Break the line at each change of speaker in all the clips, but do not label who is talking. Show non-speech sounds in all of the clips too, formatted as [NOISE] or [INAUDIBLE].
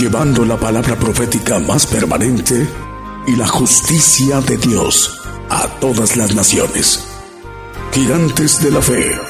llevando la palabra profética más permanente y la justicia de Dios a todas las naciones. Gigantes de la Fe.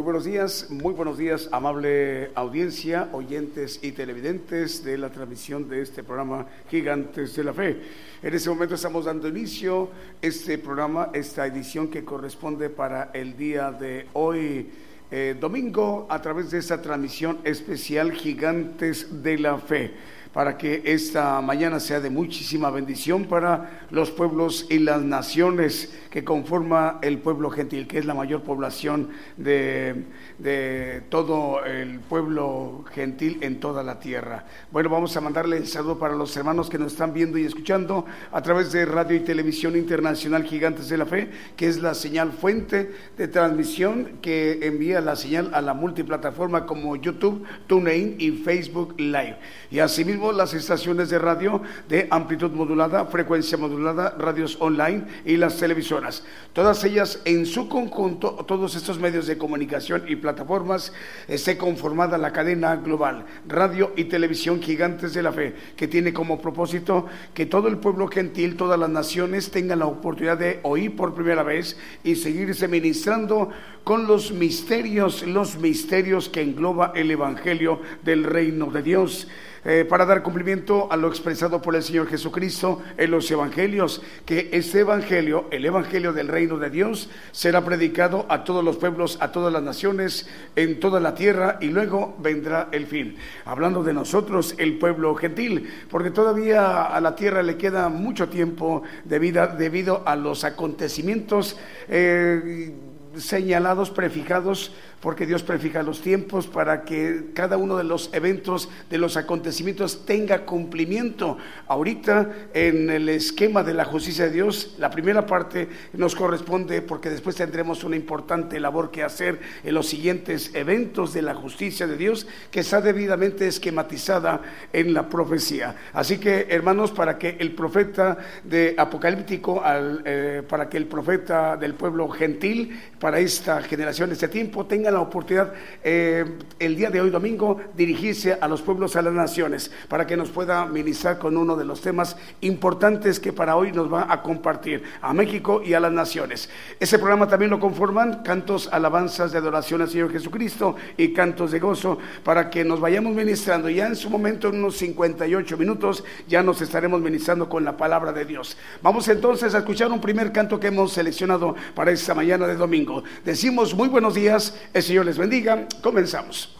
Muy buenos días, muy buenos días, amable audiencia, oyentes y televidentes de la transmisión de este programa Gigantes de la Fe. En este momento estamos dando inicio este programa, esta edición que corresponde para el día de hoy, eh, domingo, a través de esta transmisión especial Gigantes de la Fe para que esta mañana sea de muchísima bendición para los pueblos y las naciones que conforma el pueblo gentil, que es la mayor población de, de todo el pueblo gentil en toda la tierra. Bueno, vamos a mandarle el saludo para los hermanos que nos están viendo y escuchando a través de Radio y Televisión Internacional Gigantes de la Fe, que es la señal fuente de transmisión que envía la señal a la multiplataforma como YouTube, TuneIn y Facebook Live. Y asimismo las estaciones de radio de amplitud modulada, frecuencia modulada, radios online y las televisoras. Todas ellas en su conjunto, todos estos medios de comunicación y plataformas, esté conformada la cadena global, radio y televisión gigantes de la fe, que tiene como propósito que todo el pueblo gentil, todas las naciones tengan la oportunidad de oír por primera vez y seguirse ministrando con los misterios, los misterios que engloba el Evangelio del reino de Dios. Eh, para dar cumplimiento a lo expresado por el Señor Jesucristo en los evangelios, que ese evangelio, el evangelio del reino de Dios, será predicado a todos los pueblos, a todas las naciones, en toda la tierra, y luego vendrá el fin. Hablando de nosotros, el pueblo gentil, porque todavía a la tierra le queda mucho tiempo de vida debido a los acontecimientos. Eh, señalados, prefijados porque Dios prefija los tiempos para que cada uno de los eventos, de los acontecimientos tenga cumplimiento. Ahorita en el esquema de la justicia de Dios, la primera parte nos corresponde porque después tendremos una importante labor que hacer en los siguientes eventos de la justicia de Dios que está debidamente esquematizada en la profecía. Así que hermanos, para que el profeta de Apocalíptico, eh, para que el profeta del pueblo gentil, para esta generación, este tiempo, tenga la oportunidad eh, el día de hoy domingo dirigirse a los pueblos, a las naciones, para que nos pueda ministrar con uno de los temas importantes que para hoy nos va a compartir a México y a las naciones. Ese programa también lo conforman cantos, alabanzas de adoración al Señor Jesucristo y cantos de gozo para que nos vayamos ministrando. Ya en su momento, en unos 58 minutos, ya nos estaremos ministrando con la palabra de Dios. Vamos entonces a escuchar un primer canto que hemos seleccionado para esta mañana de domingo. Decimos muy buenos días. El Señor les bendiga. Comenzamos.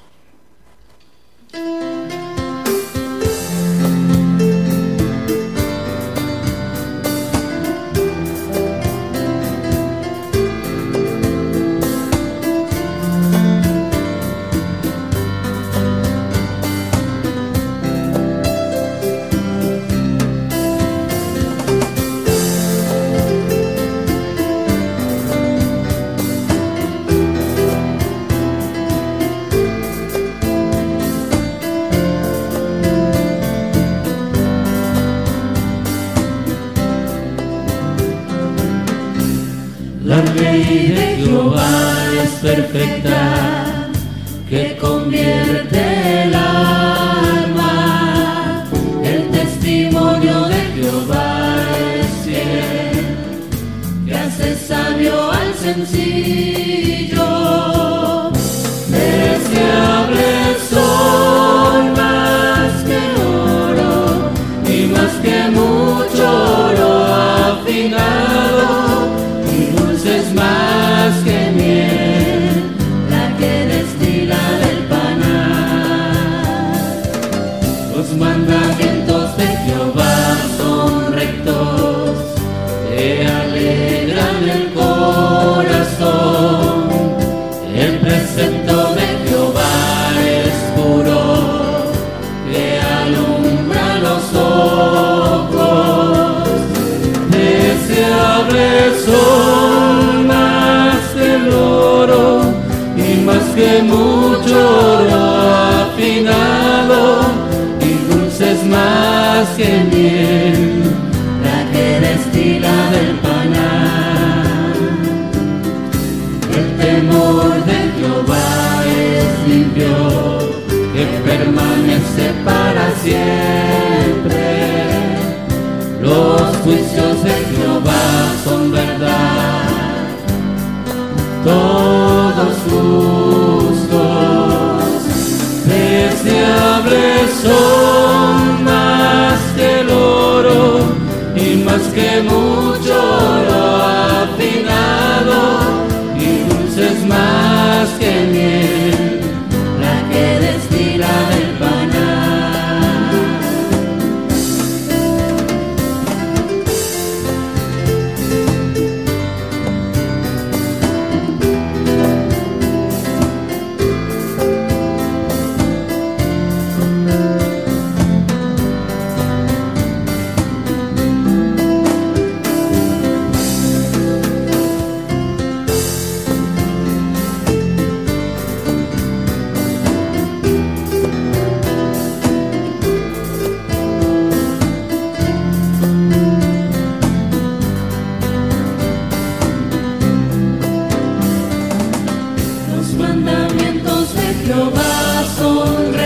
perfecta que convierte que miel, la que destila del panal. El temor de Jehová es limpio, que permanece para siempre. Los juicios de Jehová son verdad, todos justos, deseables son. que mucho lo ha afinado y dulces más que miel. lo vas a
honrar.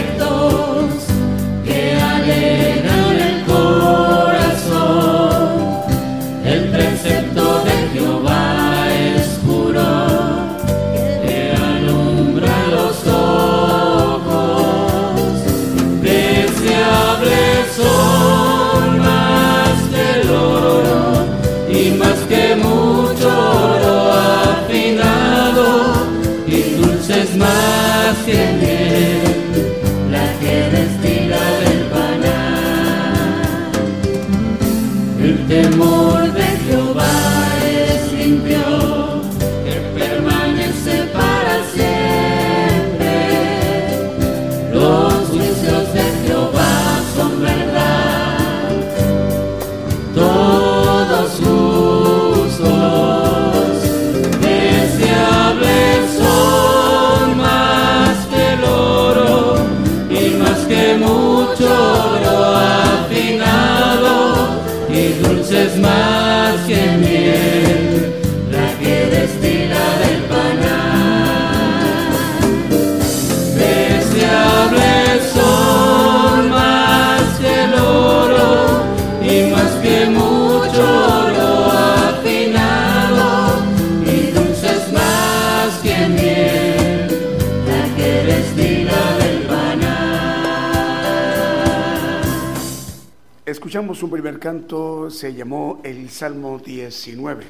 Un primer canto, se llamó el Salmo 19,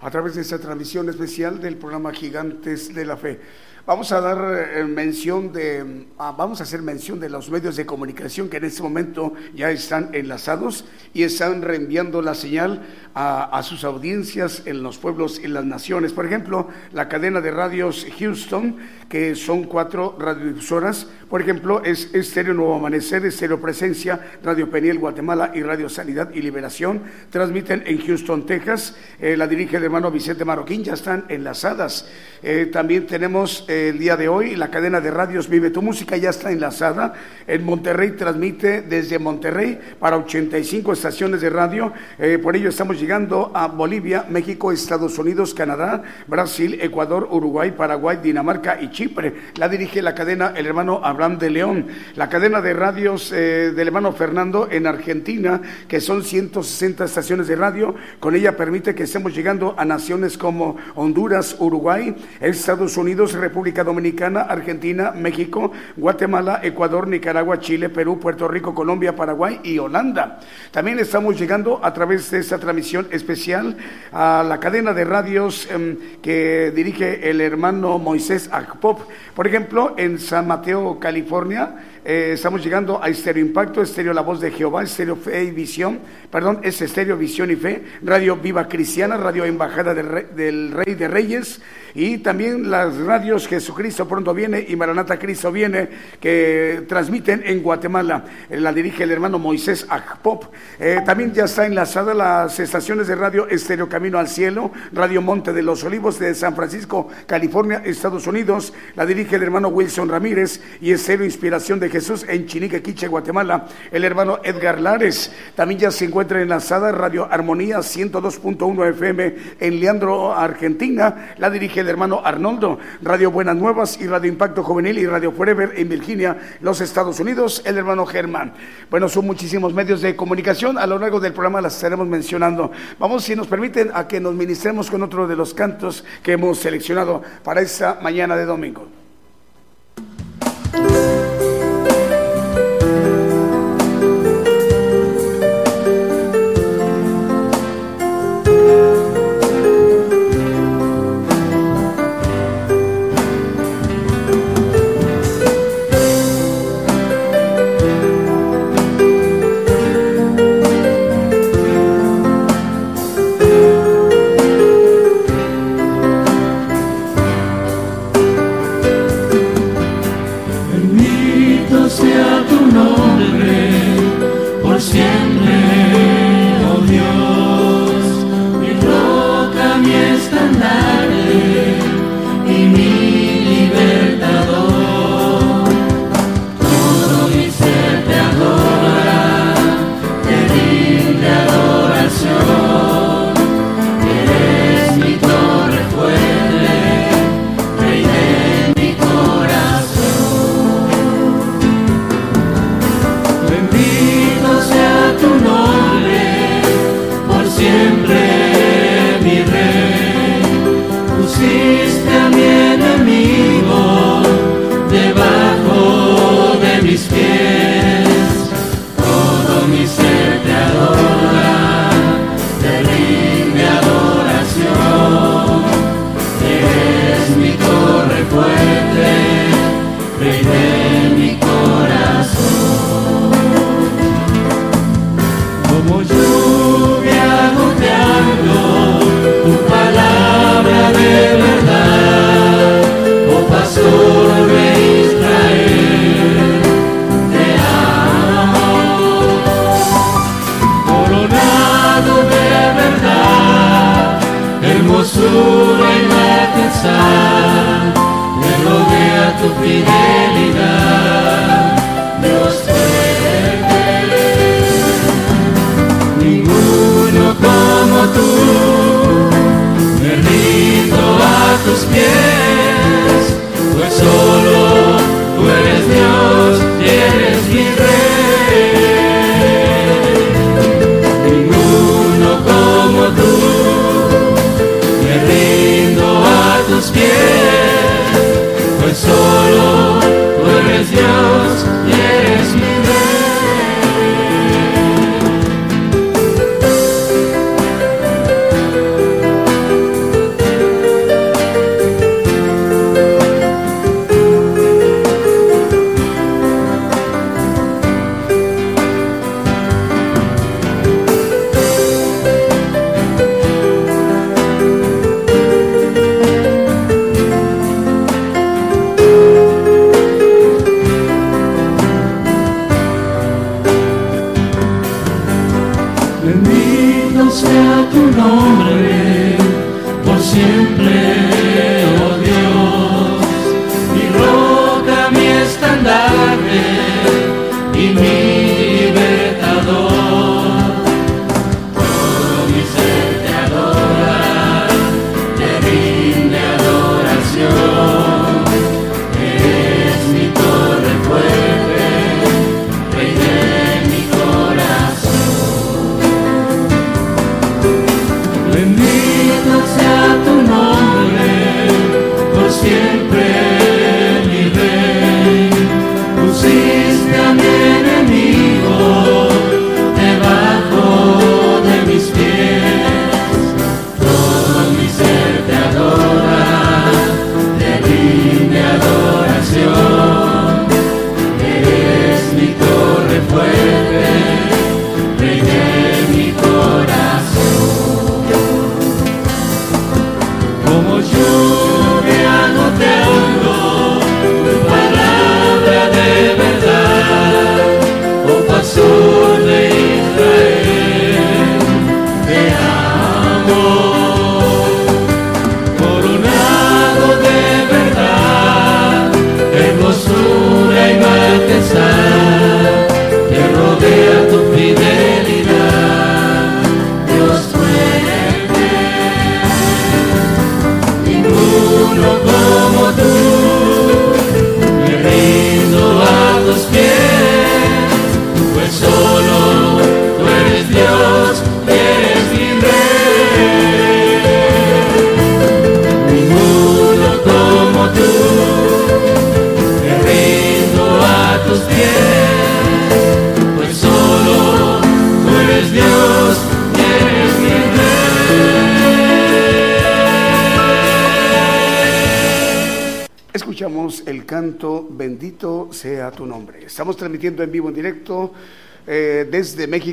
a través de esta transmisión especial del programa Gigantes de la Fe. Vamos a dar eh, mención de, ah, vamos a hacer mención de los medios de comunicación que en este momento ya están enlazados y están reenviando la señal a, a sus audiencias en los pueblos y las naciones. Por ejemplo, la cadena de radios Houston que son cuatro radiodifusoras. Por ejemplo, es Estéreo Nuevo Amanecer, Estéreo Presencia, Radio Peniel Guatemala y Radio Sanidad y Liberación. Transmiten en Houston, Texas. Eh, la dirige el hermano Vicente Marroquín. Ya están enlazadas. Eh, también tenemos eh, el día de hoy la cadena de radios Vive tu Música. Ya está enlazada. En Monterrey transmite desde Monterrey para 85 estaciones de radio. Eh, por ello estamos llegando a Bolivia, México, Estados Unidos, Canadá, Brasil, Ecuador, Uruguay, Paraguay, Dinamarca y Chile. Chipre. La dirige la cadena el hermano Abraham de León. La cadena de radios del hermano Fernando en Argentina, que son 160 estaciones de radio. Con ella permite que estemos llegando a naciones como Honduras, Uruguay, Estados Unidos, República Dominicana, Argentina, México, Guatemala, Ecuador, Nicaragua, Chile, Perú, Puerto Rico, Colombia, Paraguay y Holanda. También estamos llegando a través de esta transmisión especial a la cadena de radios em, que dirige el hermano Moisés Por ejemplo, en San Mateo, California, eh, estamos llegando a Estéreo Impacto, Estéreo La Voz de Jehová, Estéreo Fe y Visión, perdón, es Estéreo Visión y Fe, Radio Viva Cristiana, Radio Embajada del Rey, de Reyes y también las radios Jesucristo pronto viene y Maranata Cristo viene que transmiten en Guatemala. Eh, la dirige el hermano Moisés Akpop. Eh, también ya está enlazada las estaciones de radio Estéreo Camino al Cielo, Radio Monte de los Olivos de San Francisco, California, Estados Unidos. La dirige el hermano Wilson Ramírez y Estéreo Inspiración de Jesús en Chinique, Quiche, Guatemala. El hermano Edgar Lares también ya se encuentra enlazada Radio Armonía 102.1 FM en Leandro, Argentina. La dirige el hermano Arnoldo. Radio Buenas Nuevas y Radio Impacto Juvenil y Radio Forever en Virginia, los Estados Unidos. El hermano Germán. Bueno, son muchísimos medios de comunicación. A lo largo del programa las estaremos mencionando. Vamos, si nos permiten, a que nos ministremos con otro de los cantos que hemos seleccionado para esta mañana de domingo.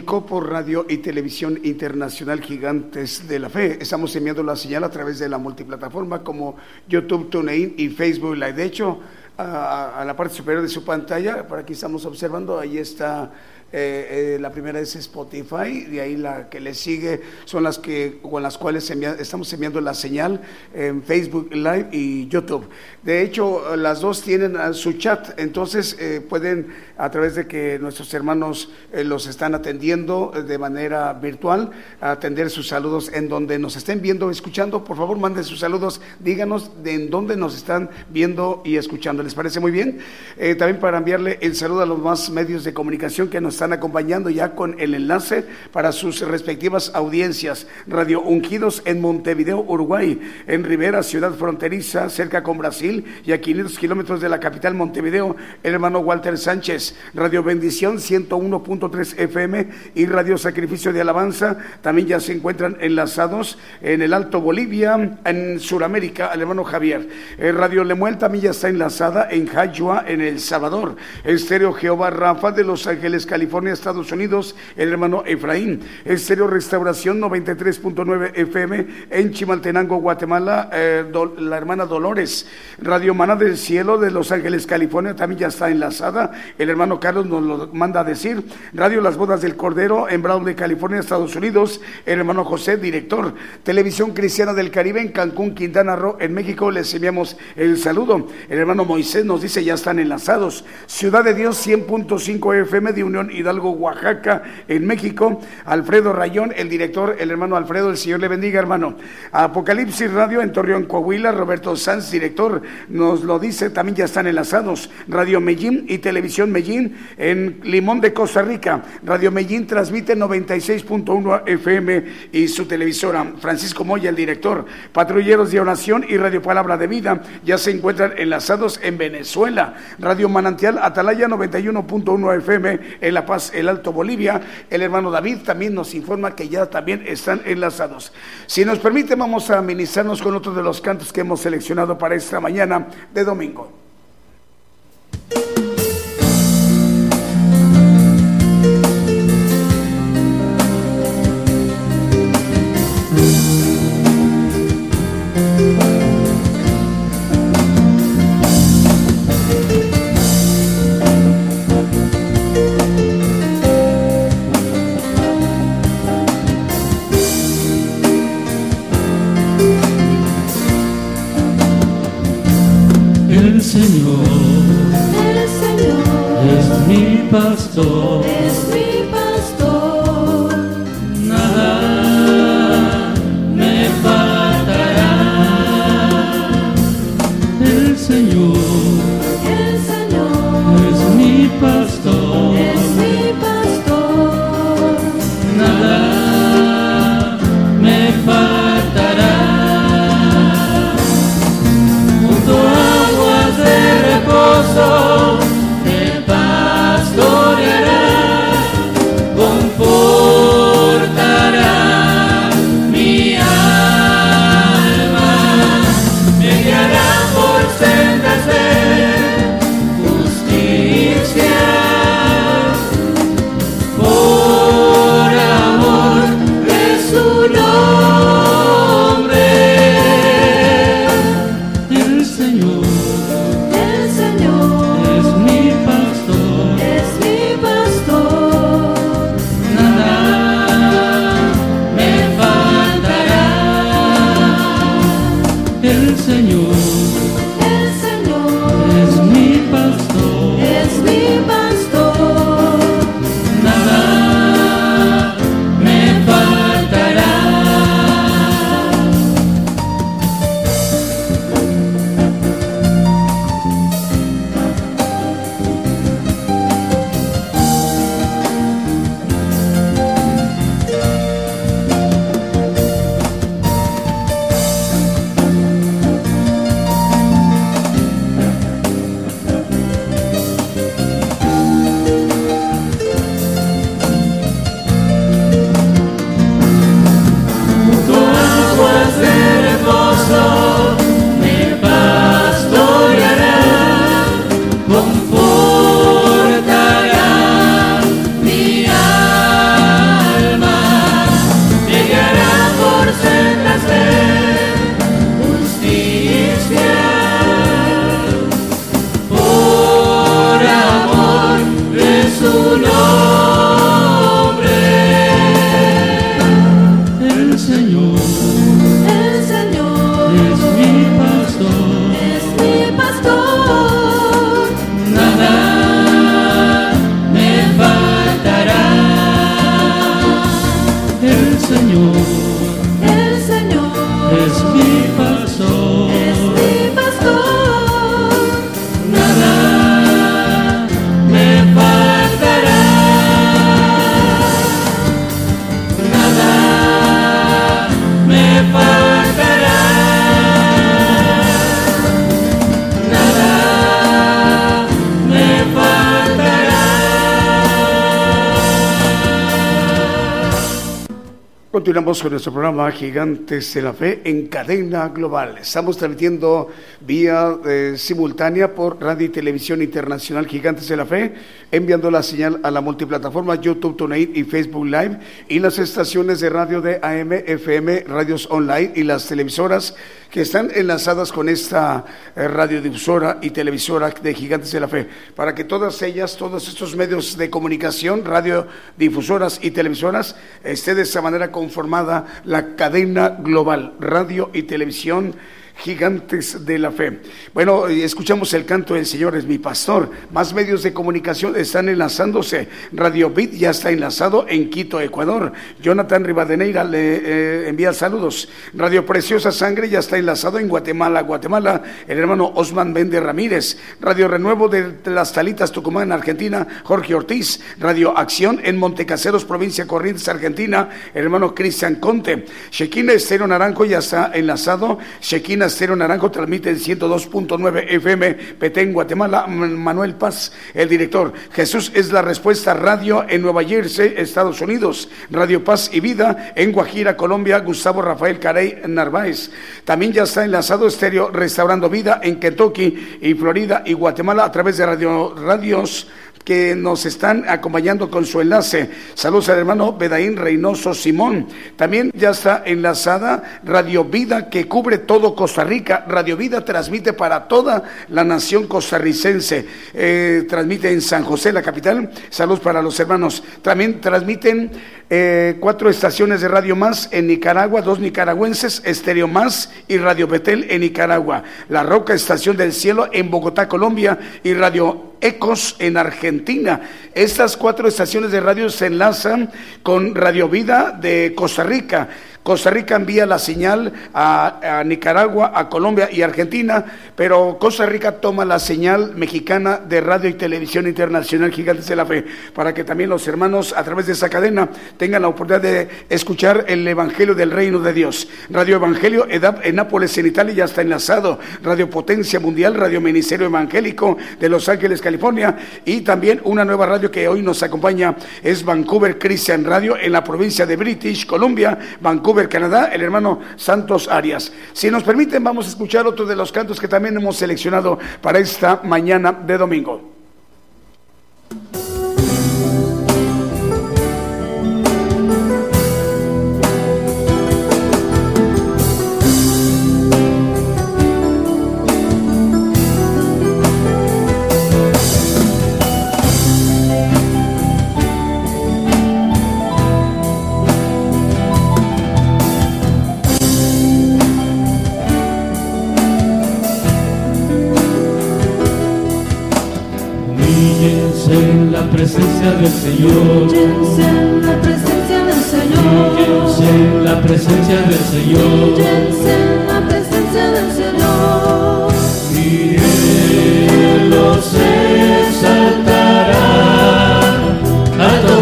Por Radio y Televisión Internacional Gigantes de la Fe. Estamos enviando la señal a través de la multiplataforma como YouTube, TuneIn y Facebook Live. De hecho, a, la parte superior de su pantalla, por aquí estamos observando, ahí está eh, eh, la primera es Spotify, y ahí la que le sigue son las que con las cuales estamos enviando la señal en Facebook Live y YouTube. De hecho, las dos tienen su chat, entonces eh, pueden a través de que nuestros hermanos los están atendiendo de manera virtual, atender sus saludos en donde nos estén viendo, escuchando. Por favor, manden sus saludos, díganos de en dónde nos están viendo y escuchando. ¿Les parece muy bien? También para enviarle el saludo a los más medios de comunicación que nos están acompañando ya con el enlace para sus respectivas audiencias. Radio Ungidos en Montevideo, Uruguay, en Rivera, ciudad fronteriza, cerca con Brasil y a 500 kilómetros de la capital Montevideo, el hermano Walter Sánchez. Radio Bendición 101.3 FM y Radio Sacrificio de Alabanza también ya se encuentran enlazados en el Alto Bolivia, en Sudamérica, el hermano Javier. Radio Lemuel también ya está enlazada en En El Salvador. Estéreo Jehová Rafa de Los Ángeles, California Estados Unidos, el hermano Efraín. Estéreo Restauración 93.9 FM en Chimaltenango, Guatemala, eh, la hermana Dolores. Radio Maná del Cielo de Los Ángeles, California, también ya está enlazada. El hermano Carlos nos lo manda a decir. Radio Las Bodas del Cordero en Bradley, California, Estados Unidos. El hermano José, director. Televisión Cristiana del Caribe en Cancún, Quintana Roo, en México. Les enviamos el saludo. El hermano Moisés nos dice ya están enlazados. Ciudad de Dios 100.5 FM de Unión Hidalgo, Oaxaca, en México. Alfredo Rayón, el director, el hermano Alfredo, el Señor le bendiga, hermano. Apocalipsis Radio en Torreón, Coahuila, Roberto Sanz, director, nos lo dice, también ya están enlazados. Radio Medellín y Televisión Medellín en Limón de Costa Rica. Radio Medellín transmite 96.1 FM y su televisora. Francisco Moya, el director. Patrulleros de Oración y Radio Palabra de Vida ya se encuentran enlazados en Venezuela. Radio Manantial Atalaya 91.1 FM en La Paz, el Alto Bolivia. El hermano David también nos informa que ya también están enlazados. Si nos permite, vamos a ministrarnos con otro de los cantos que hemos seleccionado para esta mañana de domingo. Continuamos con nuestro programa Gigantes de la Fe en cadena global. Estamos transmitiendo vía eh, simultánea por Radio y Televisión Internacional Gigantes de la Fe, enviando la señal a la multiplataforma YouTube, TuneIn y Facebook Live y las estaciones de radio de AM, FM, radios online y las televisoras que están enlazadas con esta eh, radiodifusora y televisora de Gigantes de la Fe, para que todas ellas, todos estos medios de comunicación, radiodifusoras y televisoras, esté de esa manera conformada la cadena global, radio y televisión gigantes de la fe. Bueno, escuchamos el canto del Señor es mi pastor. Más medios de comunicación están enlazándose. Radio Bit ya está enlazado en Quito, Ecuador. Jonathan Rivadeneira le eh, envía saludos. Radio Preciosa Sangre ya está enlazado en Guatemala, Guatemala. El hermano Osman Bende Ramírez. Radio Renuevo de Las Talitas, Tucumán, Argentina, Jorge Ortiz. Radio Acción en Montecaseros, provincia Corrientes, Argentina. El hermano Cristian Conte. Shekina Estero Naranjo ya está enlazado. Shekina Cero Naranjo transmite en 102.9 FM, Petén, Guatemala. Manuel Paz, el director. Jesús es la respuesta radio en Nueva Jersey, Estados Unidos. Radio Paz y Vida en Guajira, Colombia. Gustavo Rafael Carey Narváez. También ya está enlazado estéreo Restaurando Vida en Kentucky y Florida y Guatemala a través de radio, radios que nos están acompañando con su enlace. Saludos al hermano Bedaín Reynoso Simón. También ya está enlazada Radio Vida que cubre todo Costa Rica. Radio Vida transmite para toda la nación costarricense. Eh, transmite en San José, la capital. Saludos para los hermanos. También transmiten eh, cuatro estaciones de Radio Más en Nicaragua, dos nicaragüenses, Estéreo Más y Radio Betel en Nicaragua. La Roca Estación del Cielo en Bogotá, Colombia y Radio Ecos en Argentina. Estas cuatro estaciones de radio se enlazan con Radio Vida de Costa Rica. Costa Rica envía la señal a, Nicaragua, a Colombia y Argentina, pero Costa Rica toma la señal mexicana de radio y televisión internacional Gigantes de la Fe, para que también los hermanos a través de esa cadena tengan la oportunidad de escuchar el Evangelio del Reino de Dios. Radio Evangelio en Nápoles, en Italia, ya está enlazado. Radio Potencia Mundial, Radio Ministerio Evangélico de Los Ángeles, California, y también una nueva radio que hoy nos acompaña es Vancouver Christian Radio en la provincia de British Columbia, Vancouver Canadá, el hermano Santos Arias. Si nos permiten, vamos a escuchar otro de los cantos que también hemos seleccionado para esta mañana de domingo.
Presencia del Señor. en la presencia del Señor. en la presencia del Señor. en la presencia del Señor. Y Él los exaltará. Alto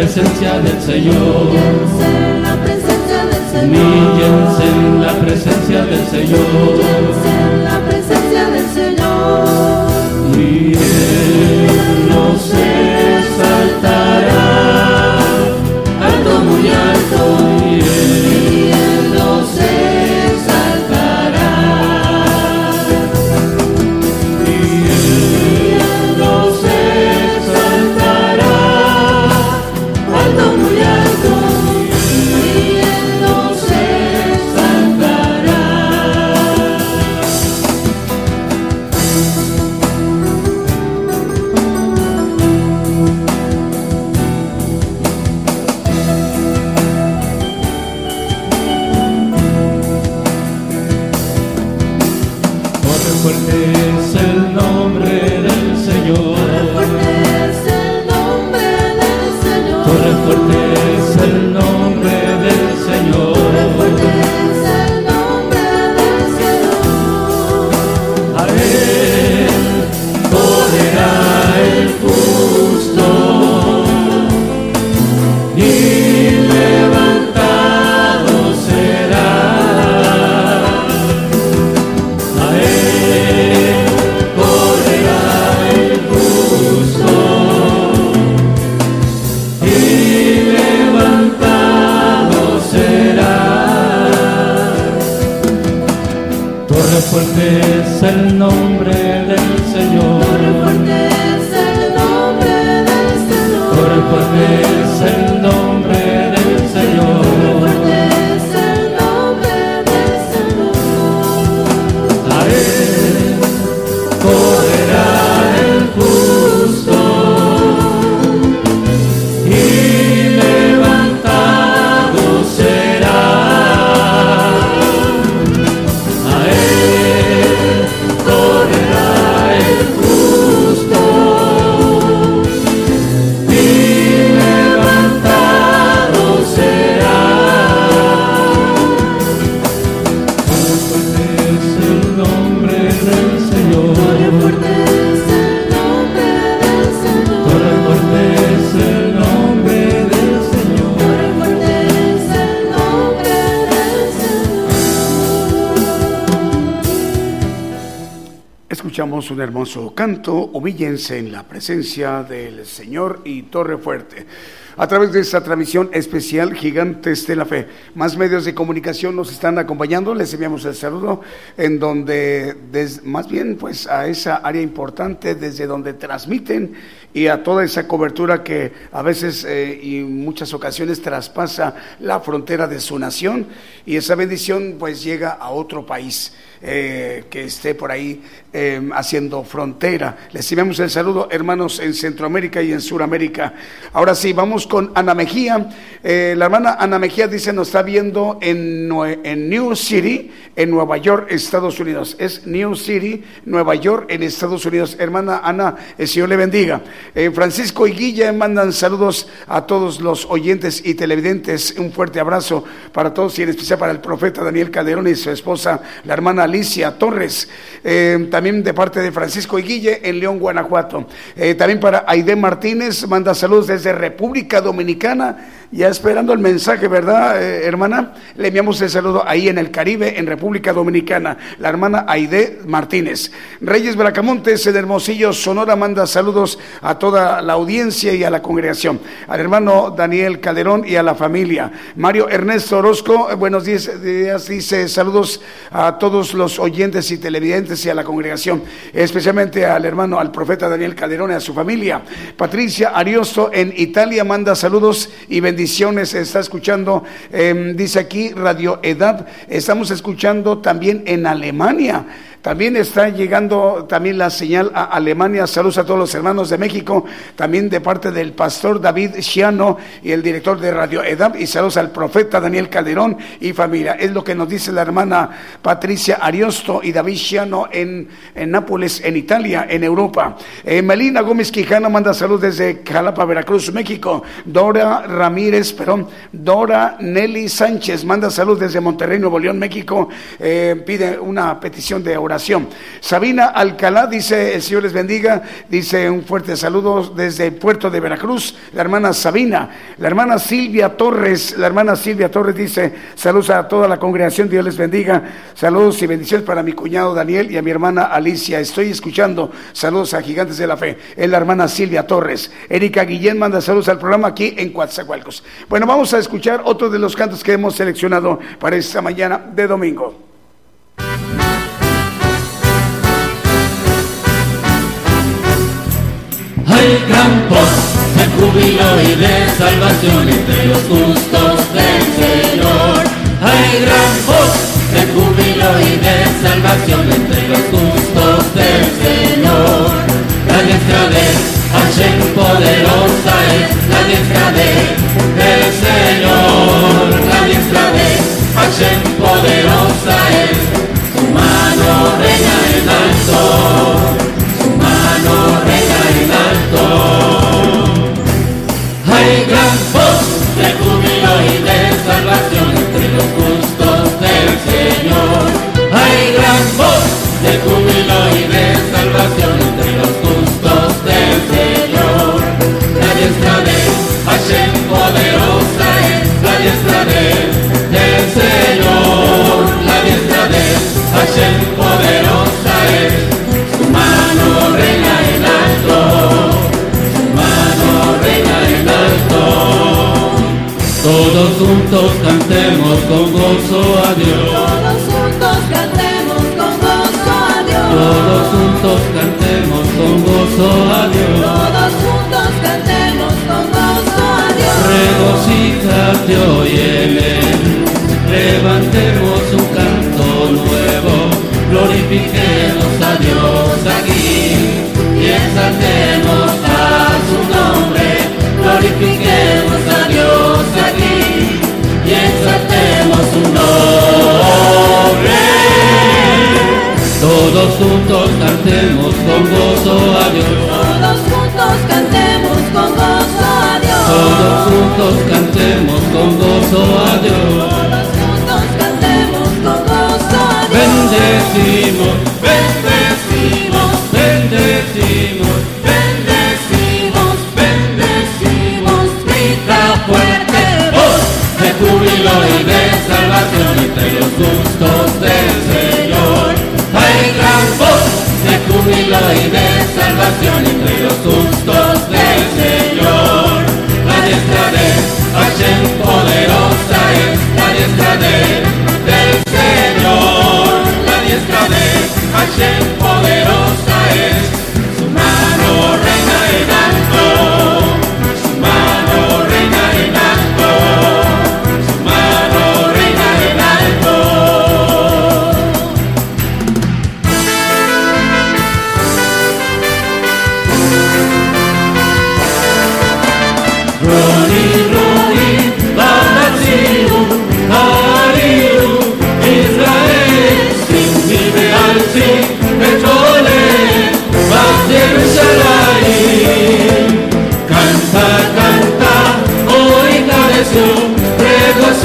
presencia del Señor. en la presencia del Señor. en la presencia del Señor.
Hermoso canto, humíllense en la presencia del Señor y Torre Fuerte. A través de esta transmisión especial Gigantes de la Fe, más medios de comunicación nos están acompañando, les enviamos el saludo en donde, des- más bien pues a esa área importante desde donde transmiten y a toda esa cobertura que a veces eh, y muchas ocasiones traspasa la frontera de su nación y esa bendición pues llega a otro país eh, que esté por ahí eh, haciendo frontera. Les enviamos el saludo, hermanos, en Centroamérica y en Sudamérica. Ahora sí, vamos con Ana Mejía. Eh, la hermana Ana Mejía dice, nos está viendo en, New City, en Nueva York, Estados Unidos. Es New City, Nueva York, en Estados Unidos. Hermana Ana, el Señor le bendiga. Eh, Francisco y Guilla mandan saludos a todos los oyentes y televidentes. Un fuerte abrazo para todos y en especial para el profeta Daniel Calderón y su esposa, la hermana Alicia Torres. Eh, también de parte de Francisco y Guille en León, Guanajuato. Eh, también para Aide Martínez, manda saludos desde República Dominicana. Ya esperando el mensaje, ¿verdad, eh, hermana? Le enviamos el saludo ahí en el Caribe, en República Dominicana. La hermana Aide Martínez. Reyes Bracamontes, en Hermosillo, Sonora, manda saludos a toda la audiencia y a la congregación. Al hermano Daniel Calderón y a la familia. Mario Ernesto Orozco, eh, buenos días, días, dice saludos a todos los oyentes y televidentes y a la congregación, especialmente al hermano, al profeta Daniel Calderón y a su familia. Patricia Ariosto en Italia manda saludos y bendiciones, está escuchando, eh, dice aquí Radio Edad, estamos escuchando también en Alemania. También está llegando también la señal a Alemania. Saludos a todos los hermanos de México, también de parte del pastor David Chiano y el director de Radio EDAP. Y saludos al profeta Daniel Calderón y familia. Es lo que nos dice la hermana Patricia Ariosto y David Chiano en, Nápoles, en Italia, en Europa. Eh, Melina Gómez Quijano manda saludos desde Jalapa, Veracruz, México. Dora Ramírez, perdón, Dora Nelly Sánchez manda saludos desde Monterrey, Nuevo León, México. Eh, pide una petición de oración. Sabina Alcalá dice, el Señor les bendiga, dice un fuerte saludo desde el puerto de Veracruz, la hermana Sabina, la hermana Silvia Torres, la hermana Silvia Torres dice, saludos a toda la congregación, Dios les bendiga, saludos y bendiciones para mi cuñado Daniel y a mi hermana Alicia, estoy escuchando, saludos a Gigantes de la Fe, es la hermana Silvia Torres, Erika Guillén manda saludos al programa aquí en Coatzacoalcos. Bueno, vamos a escuchar otro de los cantos que hemos seleccionado para esta mañana de domingo.
Hay gran voz de júbilo y de salvación entre los justos del Señor. Hay gran voz de júbilo y de salvación entre los justos del Señor. La diestra de Hashem poderosa es la diestra de Señor. La diestra de Hashem poderosa es su mano reina en alto. Su mano Hay Todos juntos cantemos con gozo a Dios. Todos juntos cantemos con gozo a Dios.
Todos juntos cantemos con gozo a Dios. Todos juntos cantemos con gozo a Dios.
Regocíjate hoy en él. Levantemos un canto nuevo. Glorifiquemos a Dios aquí y exaltemos Todos juntos cantemos con gozo a Dios.
Todos juntos cantemos con gozo a Dios.
Todos juntos cantemos con gozo a Dios.
Todos juntos cantemos con gozo a Dios.
Bendecimos, bendecimos, bendecimos, bendecimos, bendecimos. Grita fuerte, voz de júbilo y de salvación entre y de salvación entre los justos del Señor. La diestra de Hashem poderosa es la diestra de, del Señor. La diestra de Hashem poderosa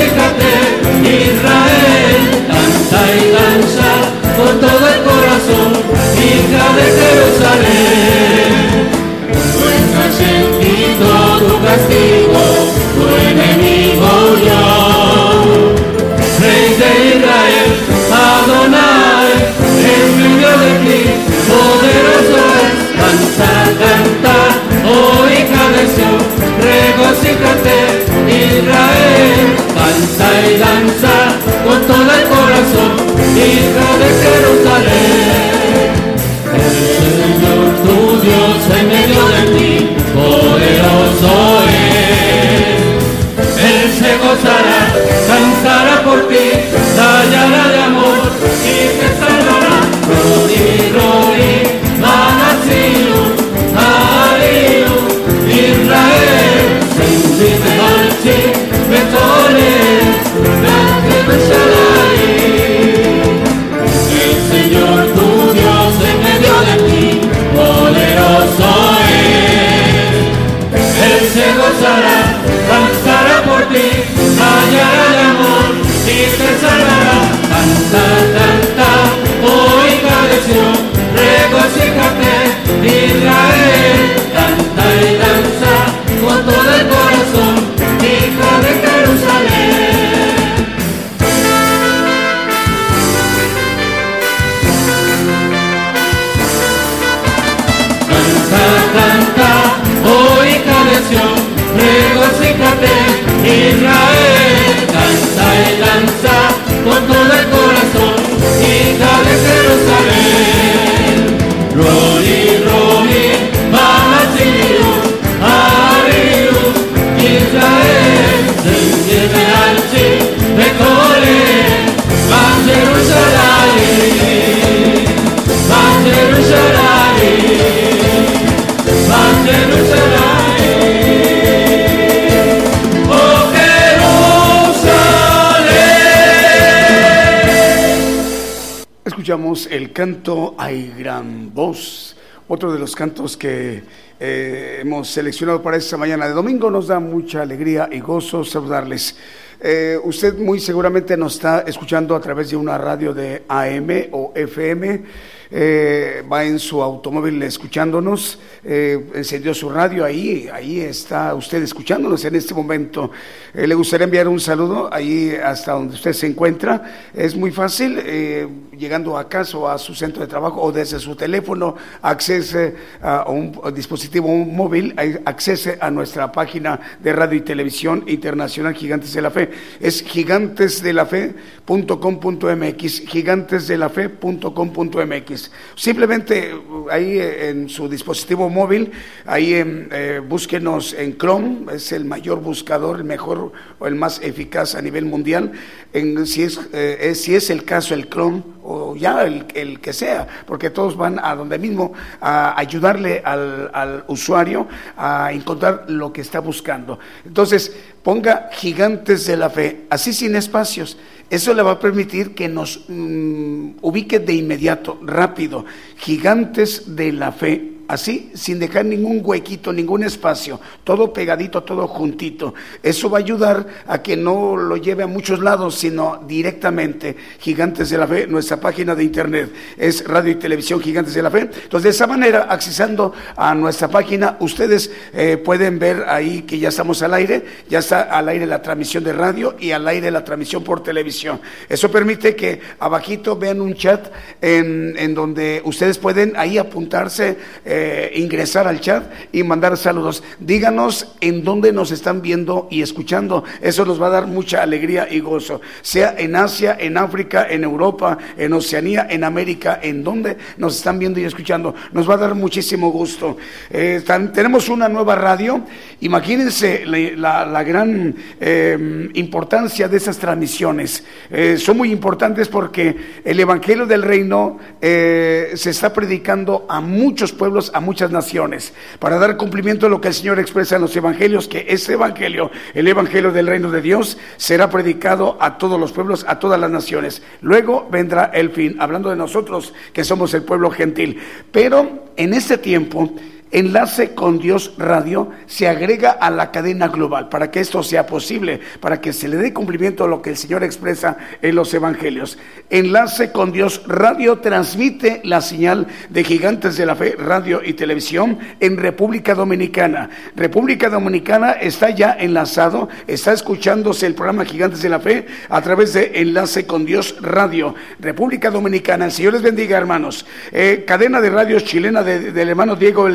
regocíjate, Israel, canta y danza con todo el corazón, hija de Jerusalén. Nuestra sentido tu castigo, tu enemigo yo. Rey de Israel, Adonai, en medio de ti, poderoso es. Canta, canta, oh hija de Sion, regocíjate, Israel. Canta y danza con todo el corazón, hija de Jerusalén. El Señor tu Dios en medio de ti, poderoso es. Él se gozará, cantará por ti, Israel. Canta y danza con todo el El
canto Hay gran voz, otro de los cantos que eh, hemos seleccionado para esta mañana de domingo. Nos da mucha alegría y gozo saludarles. Eh, usted muy seguramente nos está escuchando a través de una radio de AM o FM. Eh, va en su automóvil escuchándonos, eh, encendió su radio ahí, ahí está usted escuchándonos en este momento. Eh, le gustaría enviar un saludo ahí hasta donde usted se encuentra. Es muy fácil, eh, llegando a casa o a su centro de trabajo o desde su teléfono, accese a un dispositivo un móvil, accese a nuestra página de radio y televisión internacional Gigantes de la Fe. Es gigantesdelafe.com.mx, gigantesdelafe.com.mx. Simplemente uh, ahí eh, en su dispositivo móvil, ahí eh, búsquenos en Chrome, es el mayor buscador, el mejor o el más eficaz a nivel mundial. En, si, es, si es el caso el Chrome o ya el, el, que sea, porque todos van a donde mismo a ayudarle al, al usuario a encontrar lo que está buscando. Entonces, ponga gigantes de la fe, así sin espacios. Eso le va a permitir que nos mm, ubique de inmediato, rápido, gigantes de la fe así, sin dejar ningún huequito, ningún espacio, todo pegadito, todo juntito. Eso va a ayudar a que no lo lleve a muchos lados, sino directamente. Gigantes de la Fe, nuestra página de internet es Radio y Televisión Gigantes de la Fe. Entonces, de esa manera, accesando a nuestra página, ustedes eh, pueden ver ahí que ya estamos al aire, ya está al aire la transmisión de radio y al aire la transmisión por televisión. Eso permite que abajito vean un chat en, en donde ustedes pueden ahí apuntarse. Eh, ingresar al chat y mandar saludos. Díganos en dónde nos están viendo y escuchando. Eso nos va a dar mucha alegría y gozo. Sea en Asia, en África, en Europa, en Oceanía, en América, en donde nos están viendo y escuchando. Nos va a dar muchísimo gusto. Eh, tenemos una nueva radio. Imagínense la, gran eh, importancia de esas transmisiones. son muy importantes porque el Evangelio del Reino se está predicando a muchos pueblos a muchas naciones, para dar cumplimiento a lo que el Señor expresa en los evangelios, que ese evangelio, el evangelio del reino de Dios, será predicado a todos los pueblos, a todas las naciones. Luego vendrá el fin, hablando de nosotros que somos el pueblo gentil. Pero en este tiempo Enlace con Dios Radio se agrega a la cadena global para que esto sea posible, para que se le dé cumplimiento a lo que el Señor expresa en los evangelios. Enlace con Dios Radio transmite la señal de Gigantes de la Fe, radio y televisión en República Dominicana. República Dominicana está ya enlazado, está escuchándose el programa Gigantes de la Fe a través de Enlace con Dios Radio. República Dominicana, el Señor les bendiga hermanos. Eh, cadena de radios chilena del hermano Diego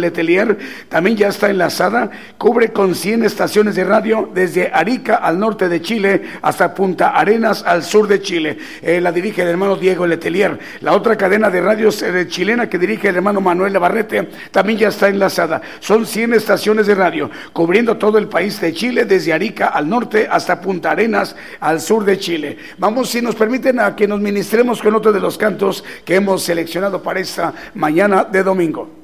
También ya está enlazada, cubre con 100 estaciones de radio desde Arica al norte de Chile hasta Punta Arenas al sur de Chile. Eh, la dirige el hermano Diego Letelier. La otra cadena de radios eh, chilena que dirige el hermano Manuel Navarrete también ya está enlazada. Son 100 estaciones de radio cubriendo todo el país de Chile desde Arica al norte hasta Punta Arenas al sur de Chile. Vamos, si nos permiten, a que nos ministremos con otro de los cantos que hemos seleccionado para esta mañana de domingo.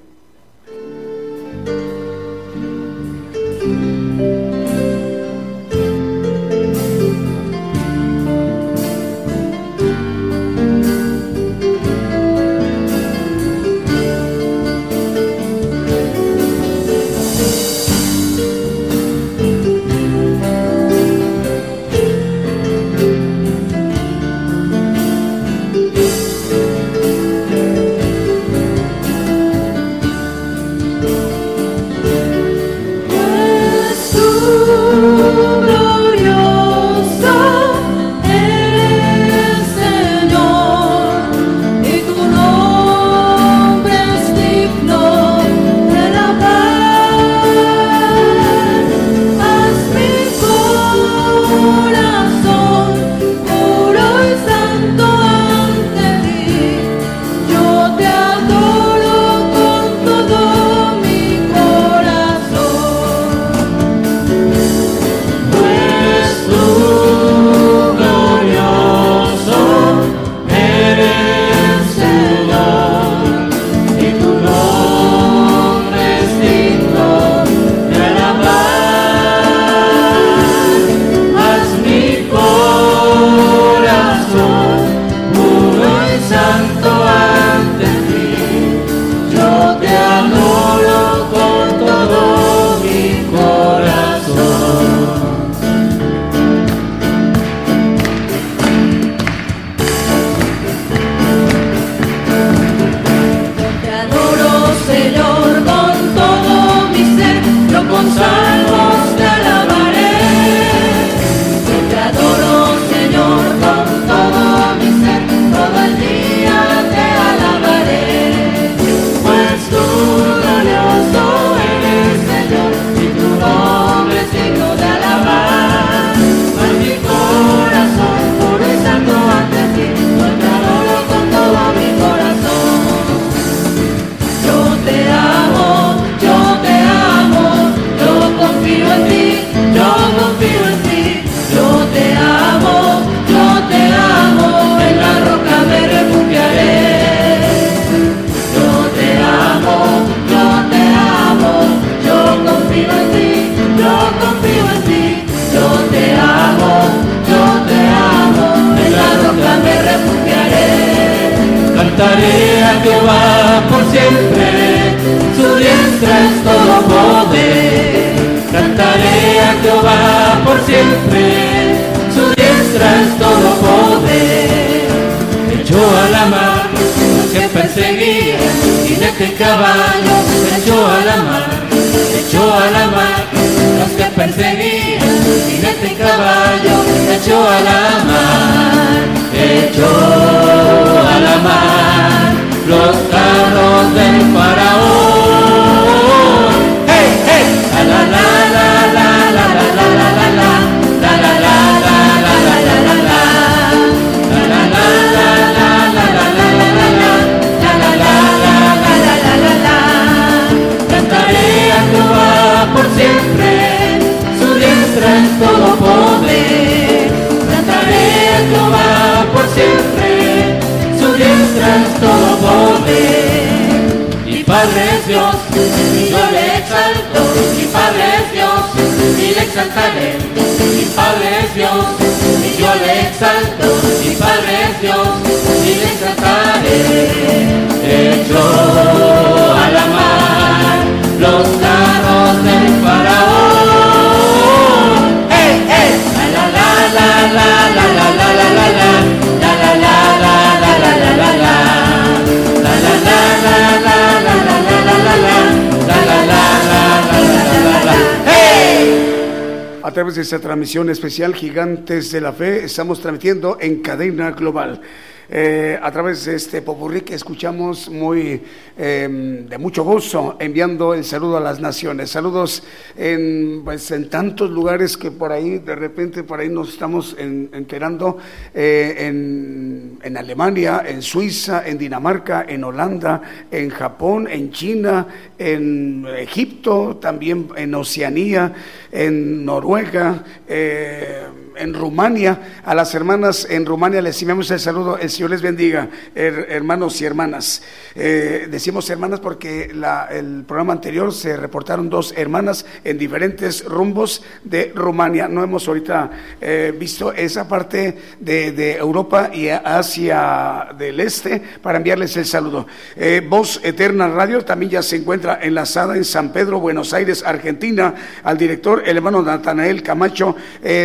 De
esta transmisión especial Gigantes de la Fe, estamos transmitiendo en cadena global. Eh, a través de este popurrí que escuchamos muy eh, de mucho gozo, enviando el saludo a las naciones. Saludos en, pues, en tantos lugares que por ahí, de repente, por ahí nos estamos en- enterando, eh, en, en Alemania, en Suiza, en Dinamarca, en Holanda, en Japón, en China, en Egipto, también en Oceanía, en Noruega. eh, en Rumania, a las hermanas en Rumania les enviamos el saludo, el Señor les bendiga, her- hermanos y hermanas. Eh, decimos hermanas porque el programa anterior se reportaron dos hermanas en diferentes rumbos de Rumania. No hemos ahorita eh, visto esa parte de, Europa y Asia del Este para enviarles el saludo. Eh, Voz Eterna Radio también ya se encuentra enlazada en San Pedro, Buenos Aires, Argentina. Al director, el hermano Natanael Camacho,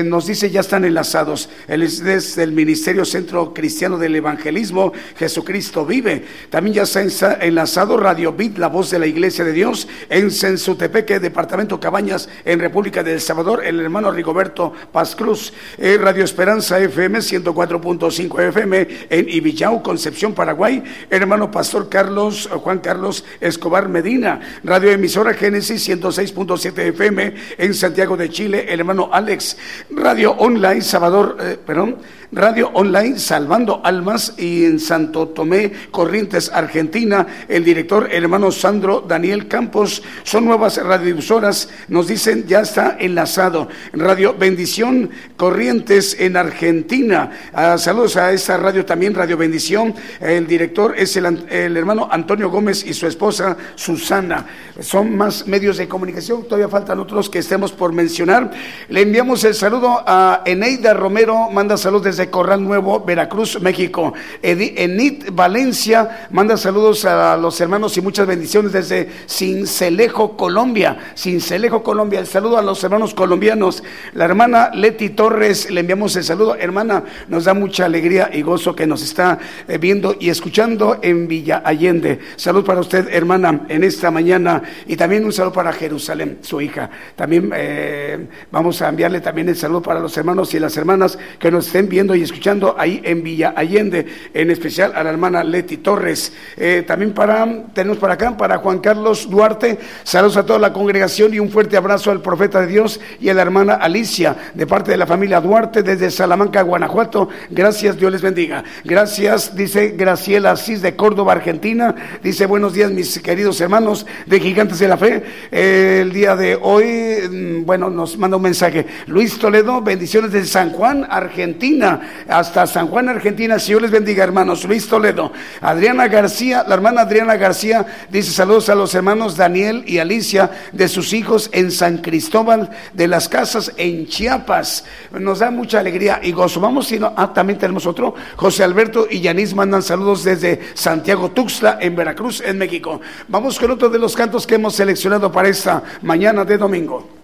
nos dice ya están enlazados. Él es desde el Ministerio Centro Cristiano del Evangelismo, Jesucristo vive. También ya está ensa- enlazado Radio Bit, la voz de la Iglesia de Dios, en Sensutepeque, Departamento Cabañas, en República del Salvador, el hermano Rigoberto Paz Cruz. Eh, Radio Esperanza FM, 104.5 FM, en Ibillau, Concepción, Paraguay, el hermano Pastor Carlos, eh, Juan Carlos Escobar Medina. Radio Emisora Génesis, 106.7 FM, en Santiago de Chile, el hermano Alex. Radio Online Salvador, eh, perdón, Radio Online Salvando Almas y en Santo Tomé, Corrientes, Argentina, el director hermano Sandro Daniel Campos. Son nuevas radiodifusoras, nos dicen ya está enlazado. Radio Bendición Corrientes en Argentina. Ah, saludos a esta radio también, Radio Bendición. El director es el, el hermano Antonio Gómez y su esposa Susana. Son más medios de comunicación, todavía faltan otros que estemos por mencionar. Le enviamos el saludo a Eneida Romero, manda saludos desde Corral Nuevo, Veracruz, México. Enid Valencia manda saludos a los hermanos y muchas bendiciones desde Cincelejo, Colombia. Cincelejo, Colombia. El saludo a los hermanos colombianos. La hermana Leti Torres, le enviamos el saludo. Hermana, nos da mucha alegría y gozo que nos está eh, viendo y escuchando en Villa Allende. Salud para usted, hermana, en esta mañana. Y también un saludo para Jerusalén, su hija. También eh, vamos a enviarle también el saludo para los hermanos y las hermanas que nos estén viendo y escuchando ahí en Villa Allende, en especial a la hermana Leti Torres. Eh, también para, tenemos para acá, para Juan Carlos Duarte, saludos a toda la congregación y un fuerte abrazo al profeta de Dios y a la hermana Alicia, de parte de la familia Duarte, desde Salamanca, Guanajuato. Gracias, Dios les bendiga. Gracias, dice Graciela Asís de Córdoba, Argentina. Dice, buenos días, mis queridos hermanos de Gigantes de la Fe. Eh, el día de hoy, mm, bueno, nos manda un mensaje. Luis Toledo, bendiciones de San Juan, Argentina. Hasta San Juan, Argentina. Señor les bendiga, hermanos. Luis Toledo, Adriana García, la hermana Adriana García dice saludos a los hermanos Daniel y Alicia de sus hijos en San Cristóbal de las Casas en Chiapas. Nos da mucha alegría y gozo. Vamos, sino, ah, también tenemos otro. José Alberto y Yanis mandan saludos desde Santiago Tuxtla, en Veracruz, en México. Vamos con otro de los cantos que hemos seleccionado para esta mañana de domingo.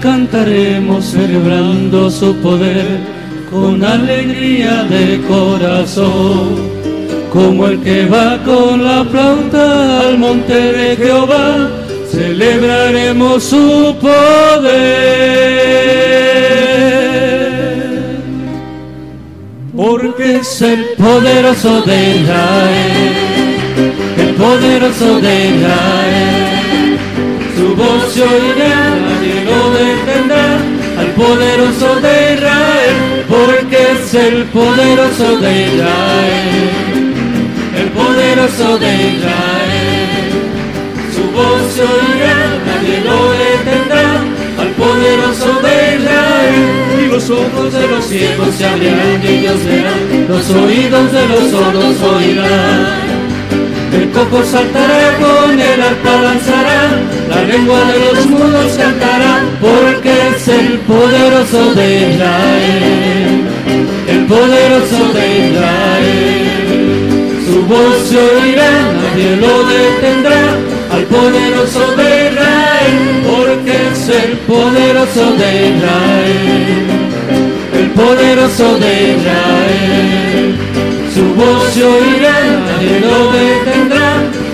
Cantaremos celebrando su poder con alegría de corazón, como el que va con la flauta al monte de Jehová, celebraremos su poder. Porque es el poderoso de Israel, el poderoso de Israel su voz se oirá, al poderoso de Israel, porque es el poderoso de Israel, el poderoso de Israel. Su voz se oirá, nadie lo detendrá, al poderoso de Israel. Y los ojos de los ciegos se abrirán y ellos verán, los oídos de los sordos oirán. El coco saltará, con el arpa danzará, la lengua de los mudos cantará, porque es el poderoso de Israel, el poderoso de Israel. Su voz se oirá, nadie lo detendrá, al poderoso de Israel, porque es el poderoso de Israel, el poderoso de Israel. Voz se oirá, nadie lo detendrá,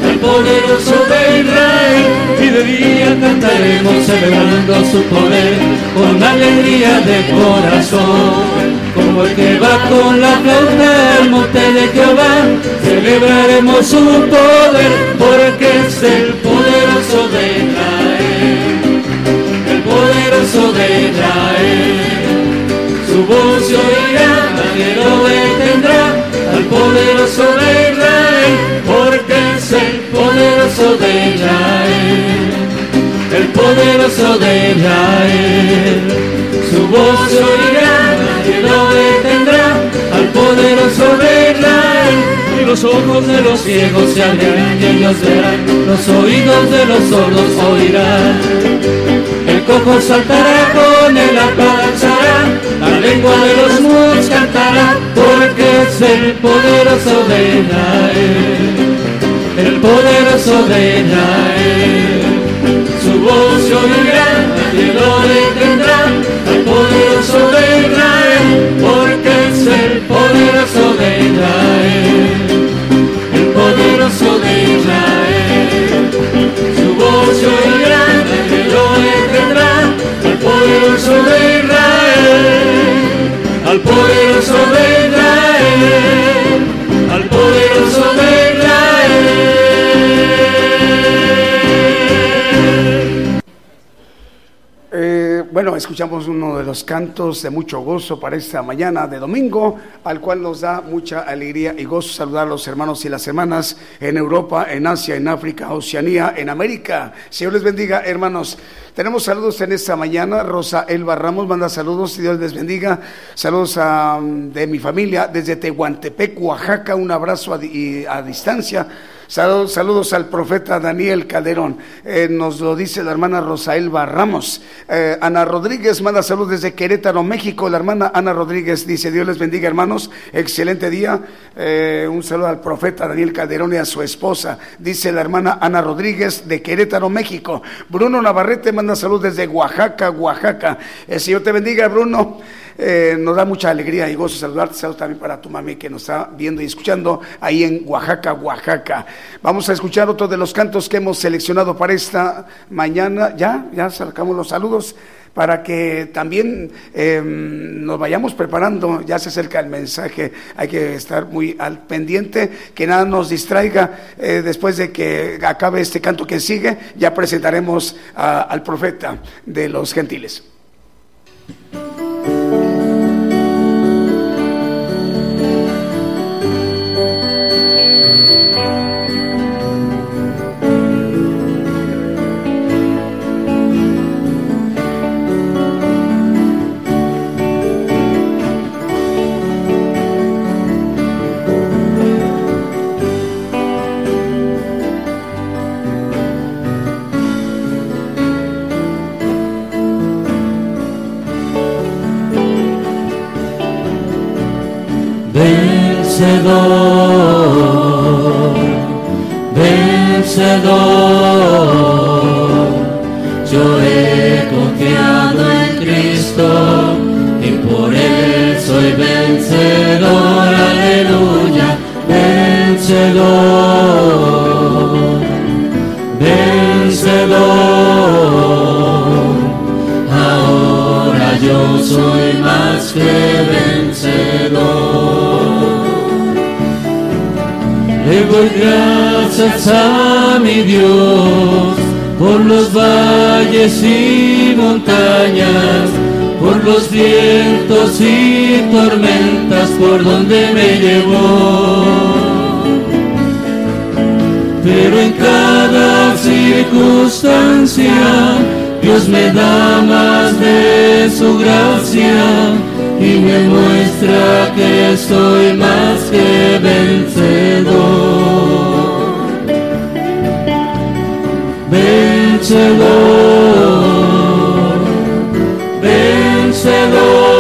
el poderoso de Israel. Y de día cantaremos celebrando su poder con alegría de corazón. Como el que va con la flauta al monte de Jehová, celebraremos su poder porque es el poderoso de Israel. El poderoso de Israel. Su voz se oirá, nadie lo detendrá poderoso de Israel, porque es el poderoso de Israel, el poderoso de Israel. Su voz se oirá, nadie lo detendrá, al poderoso de Israel. Y los ojos de los ciegos se abrirán y ellos verán, los oídos de los sordos oirán. Cojo saltará, con el arpa la lengua de los mudos cantará, porque es el poderoso de Israel, el poderoso de Israel. Su voz se oirá, nadie lo detendrá, el poderoso de Israel, porque es el poderoso de Israel, el poderoso de Israel. Su voz se oirá, al poderoso de Israel,
bueno, escuchamos uno de los cantos de mucho gozo para esta mañana de domingo, al cual nos da mucha alegría y gozo saludar a los hermanos y las hermanas en Europa, en Asia, en África, Oceanía, en América. Señor les bendiga, hermanos. Tenemos saludos en esta mañana. Rosa Elba Ramos manda saludos y Dios les bendiga. Saludos a, de mi familia desde Tehuantepec, Oaxaca. Un abrazo a distancia. Saludos, saludos, al profeta Daniel Calderón. Eh, nos lo dice la hermana Rosaelba Ramos. Eh, Ana Rodríguez manda saludos desde Querétaro, México. La hermana Ana Rodríguez dice, Dios les bendiga hermanos, excelente día. Eh, un saludo al profeta Daniel Calderón y a su esposa. Dice la hermana Ana Rodríguez de Querétaro, México. Bruno Navarrete manda saludos desde Oaxaca, Oaxaca. El Señor te bendiga, Bruno. Eh, nos da mucha alegría y gozo saludarte. Saludos también para tu mami que nos está viendo y escuchando ahí en Oaxaca, Oaxaca. Vamos a escuchar otro de los cantos que hemos seleccionado para esta mañana. Ya, ya sacamos los saludos para que también eh, nos vayamos preparando. Ya se acerca el mensaje, hay que estar muy al pendiente, que nada nos distraiga. Eh, después de que acabe este canto que sigue, ya presentaremos al profeta de los gentiles.
Lord. Vencedor. Yo he confiado en Cristo y por él soy vencedor, aleluya, vencedor, vencedor. Ahora yo soy más que vencedor. Le doy gracias a mi Dios por los valles y montañas, por los vientos y tormentas por donde me llevó. Pero en cada circunstancia Dios me da más de su gracia y me muestra que soy más que vencedor. Vencedor, vencedor.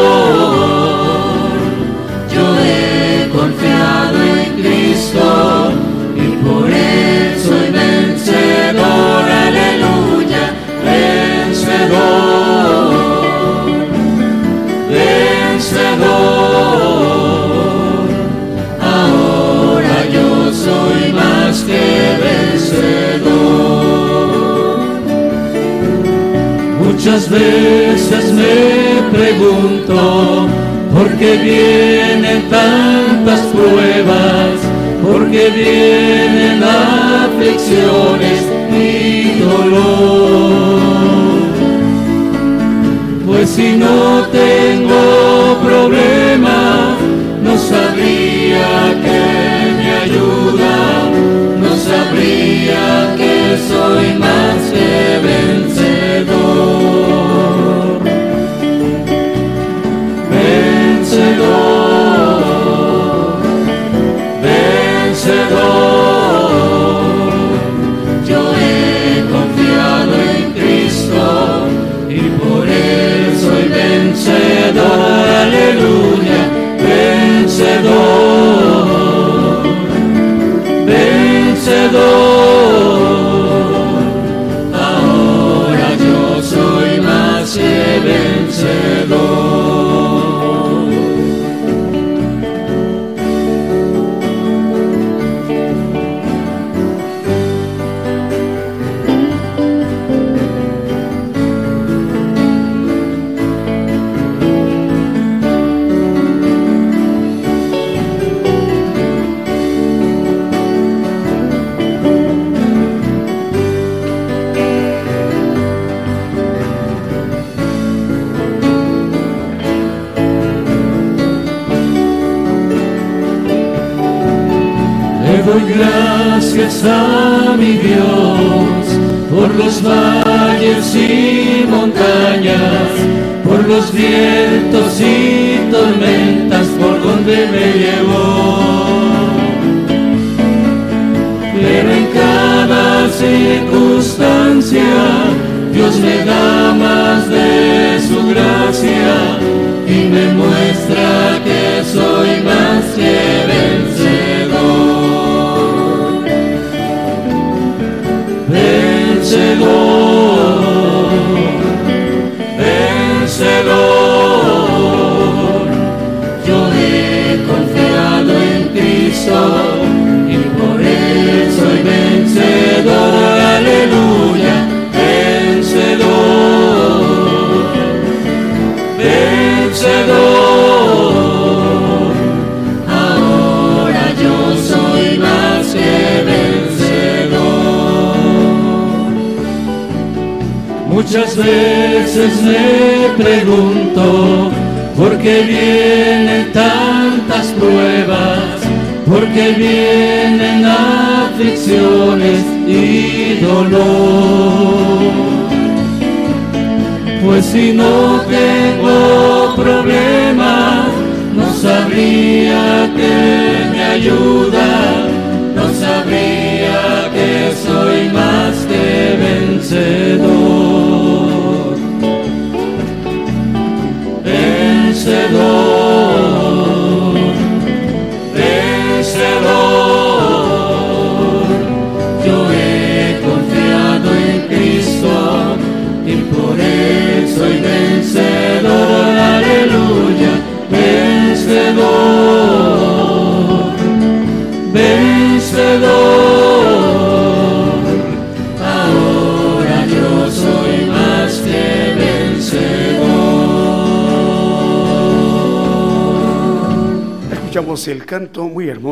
Muchas veces me pregunto por qué vienen tantas pruebas, por qué vienen aflicciones y dolor. Pues si no tengo problemas, no sabría que me ayuda, no sabría que soy más que. Vencedor,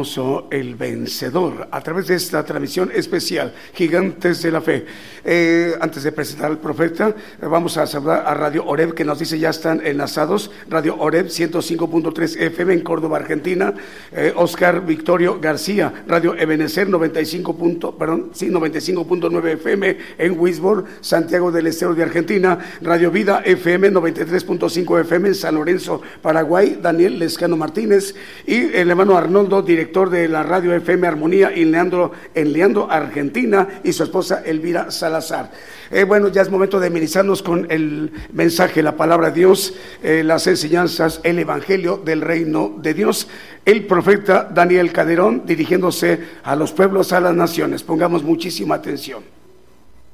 hermoso, El Vencedor, a través de esta transmisión especial, Gigantes de la Fe. Eh, antes de presentar al profeta, eh, vamos a saludar a Radio Oreb, que nos dice ya están enlazados. Radio Oreb 105.3 FM en Córdoba, Argentina. Eh, Oscar Victorio García, Radio Ebenecer 95. perdón, sí, 95.9 FM en Wisborne, Santiago del Estero de Argentina. Radio Vida FM 93.5 FM en San Lorenzo, Paraguay. Daniel Lescano Martínez y el hermano Arnoldo, director de la radio FM Armonía en Leandro, en Argentina, y su esposa Elvira Salazar. Eh, bueno, ya es momento de amenizarnos con el mensaje, la palabra de Dios, eh, las enseñanzas, el evangelio del reino de Dios. El profeta Daniel Caderón dirigiéndose a los pueblos, a las naciones. Pongamos muchísima atención.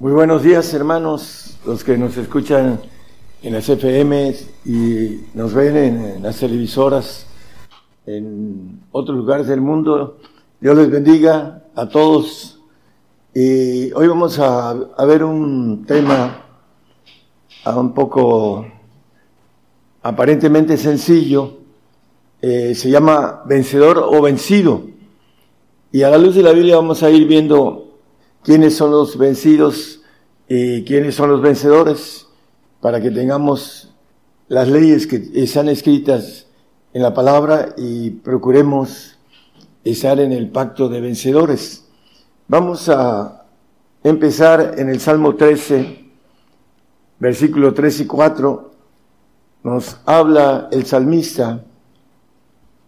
Muy buenos días, hermanos, los que nos escuchan en las FM y nos ven en las televisoras en otros lugares del mundo. Dios les bendiga a todos. Y hoy vamos a, ver un tema un poco aparentemente sencillo. Eh, se llama vencedor o vencido. Y a la luz de la Biblia vamos a ir viendo quiénes son los vencidos y quiénes son los vencedores para que tengamos las leyes que están escritas en la palabra y procuremos estar en el pacto de vencedores. Vamos a empezar en el Salmo 13, versículo 3 y 4. Nos habla el salmista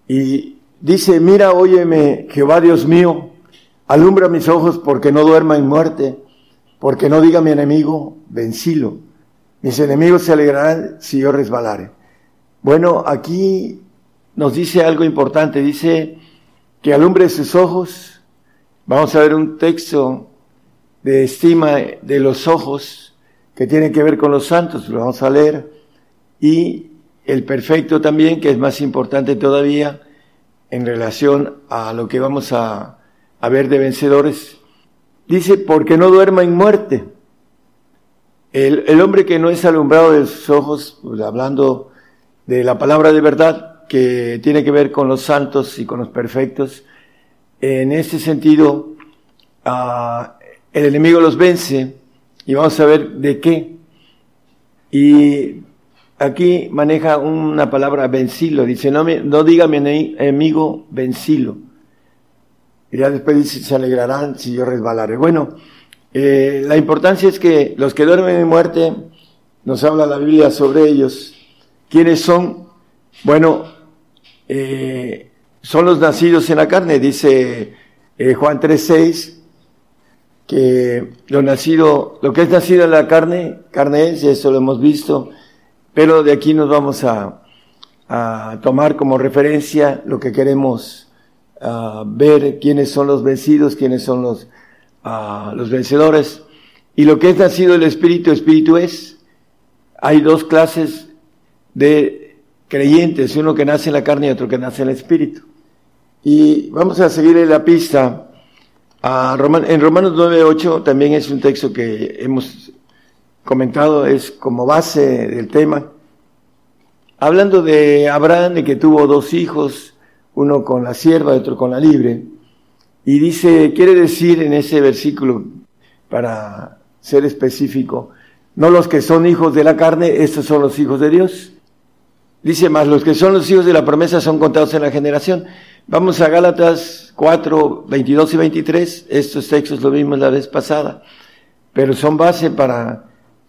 y dice, mira, óyeme, Jehová Dios mío, alumbra mis ojos porque no duerma en muerte, porque no diga mi enemigo, vencilo. Mis enemigos se alegrarán si yo resbalare. Bueno, aquí nos dice algo importante, dice que alumbre sus ojos. Vamos a ver un texto de estima de los ojos que tiene que ver con los santos, lo vamos a leer. Y el perfecto también, que es más importante todavía en relación a lo que vamos a, ver de vencedores. Dice, porque no duerma en muerte. El, el hombre que no es alumbrado de sus ojos, pues hablando de la palabra de verdad, que tiene que ver con los santos y con los perfectos. En este sentido, ah, el enemigo los vence y vamos a ver de qué. Y aquí maneja una palabra vencilo, dice, no, me, no diga mi enemigo vencilo. Y ya después dice, se alegrarán si yo resbalaré. Bueno, eh, la importancia es que los que duermen en muerte, nos habla la Biblia sobre ellos. ¿Quiénes son? Bueno, eh, son los nacidos en la carne, dice eh, Juan 3.6, que lo nacido, lo que es nacido en la carne, carne es, eso lo hemos visto, pero de aquí nos vamos a, tomar como referencia lo que queremos ver, quiénes son los vencidos, quiénes son los, los vencedores. Y lo que es nacido del Espíritu, Espíritu es, hay dos clases de creyentes, uno que nace en la carne y otro que nace en el espíritu. Y vamos a seguir en la pista. A en Romanos 9.8 también es un texto que hemos comentado, es como base del tema. Hablando de Abraham, de que tuvo dos hijos, uno con la sierva y otro con la libre. Y dice, quiere decir en ese versículo, para ser específico, no los que son hijos de la carne, estos son los hijos de Dios. Dice más, los que son los hijos de la promesa son contados en la generación. Vamos a Gálatas 4, 22 y 23. Estos textos lo vimos la vez pasada, pero son base para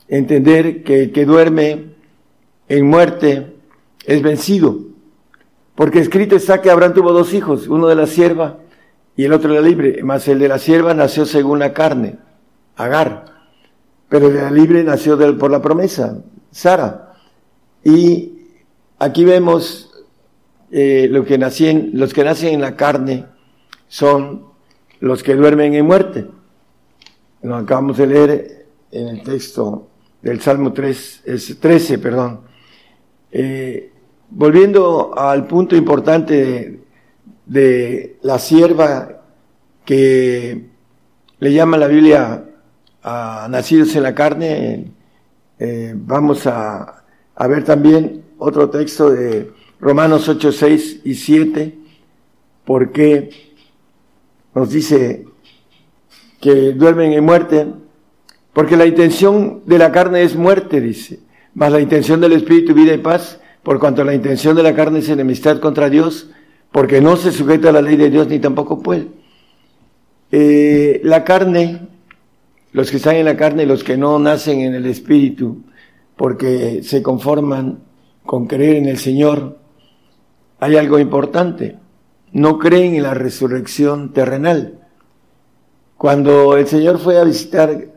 entender que el que duerme en muerte es vencido. Porque escrito está que Abraham tuvo dos hijos, uno de la sierva y el otro de la libre. Más el de la sierva nació según la carne, Agar. Pero el de la libre nació por la promesa, Sara. Y Aquí vemos eh, que nacen, los que nacen en la carne son los que duermen en muerte. Lo acabamos de leer en el texto del Salmo 3, 13, perdón. Eh, volviendo al punto importante de, la sierva que le llama la Biblia a nacidos en la carne, eh, vamos a ver también otro texto de Romanos 8, 6 y 7, por qué nos dice que duermen en muerte, porque la intención de la carne es muerte, dice, mas la intención del Espíritu vida y paz, por cuanto la intención de la carne es enemistad contra Dios, porque no se sujeta a la ley de Dios ni tampoco puede. Eh, la carne, los que están en la carne y los que no nacen en el Espíritu, porque se conforman con creer en el Señor, hay algo importante. No creen en la resurrección terrenal. Cuando el Señor fue a visitar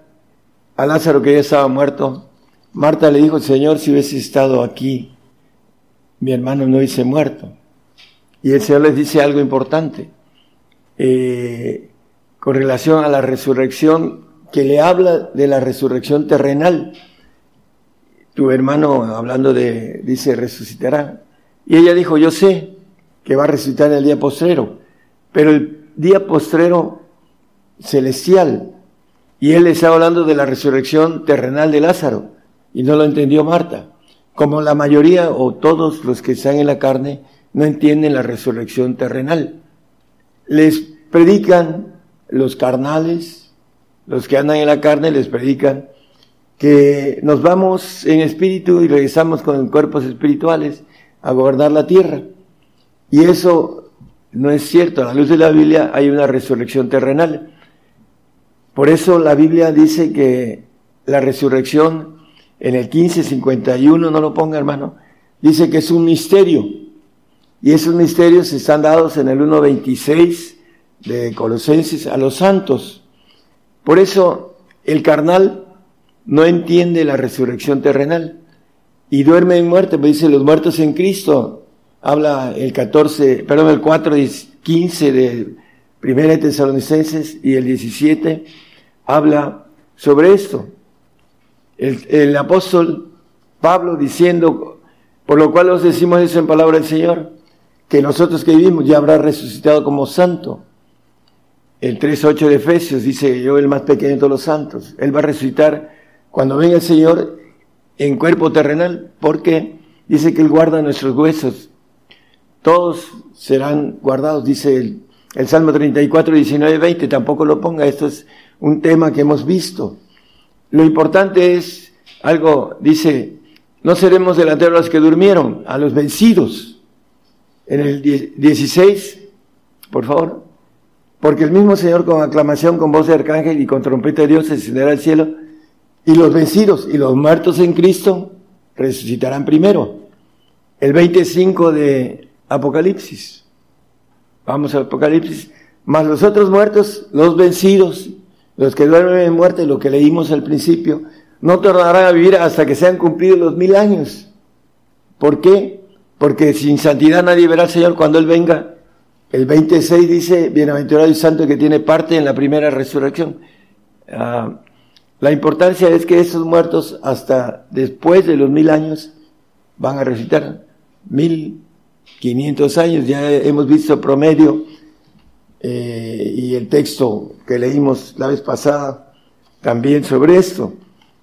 a Lázaro que ya estaba muerto, Marta le dijo, Señor, si hubiese estado aquí, mi hermano no hubiese muerto. Y el Señor les dice algo importante eh, con relación a la resurrección, que le habla de la resurrección terrenal. Tu hermano, hablando de, dice, resucitará. Y ella dijo, yo sé que va a resucitar el día postrero, pero el día postrero celestial, y él estaba hablando de la resurrección terrenal de Lázaro, y no lo entendió Marta. Como la mayoría o todos los que están en la carne no entienden la resurrección terrenal. Les predican los carnales, los que andan en la carne, les predican que nos vamos en espíritu y regresamos con cuerpos espirituales a gobernar la tierra. Y eso no es cierto. A la luz de la Biblia hay una resurrección terrenal. Por eso la Biblia dice que la resurrección en el 1551, no lo ponga hermano, dice que es un misterio. Y esos misterios están dados en el 1.26 de Colosenses a los santos. Por eso el carnal no entiende la resurrección terrenal y duerme en muerte, pues dice los muertos en Cristo. Habla el 14, perdón, el 4, 15 de Primera de Tesalonicenses y el 17 habla sobre esto. El, el, apóstol Pablo diciendo, por lo cual os decimos eso en palabra del Señor, que nosotros que vivimos ya habrá resucitado como santo. El 3.8 de Efesios dice, yo el más pequeño de todos los santos, Él va a resucitar cuando venga el Señor en cuerpo terrenal, porque dice que Él guarda nuestros huesos. Todos serán guardados, dice el, el Salmo 34, 19, 20, tampoco lo ponga, esto es un tema que hemos visto. Lo importante es algo, dice, no seremos delanteros a los que durmieron, a los vencidos. En el 16, por favor, porque el mismo Señor con aclamación, con voz de arcángel y con trompeta de Dios descenderá al cielo, y los vencidos y los muertos en Cristo resucitarán primero. El 25 de Apocalipsis. Vamos al Apocalipsis. Más los otros muertos, los vencidos, los que duermen en muerte, lo que leímos al principio, no tornarán a vivir hasta que sean cumplidos los mil años. ¿Por qué? Porque sin santidad nadie verá al Señor cuando Él venga. El 26 dice, bienaventurado y santo que tiene parte en la primera resurrección. Ah, la importancia es que esos muertos hasta después de los mil años van a resucitar. Mil quinientos años, ya hemos visto promedio eh, y el texto que leímos la vez pasada también sobre esto.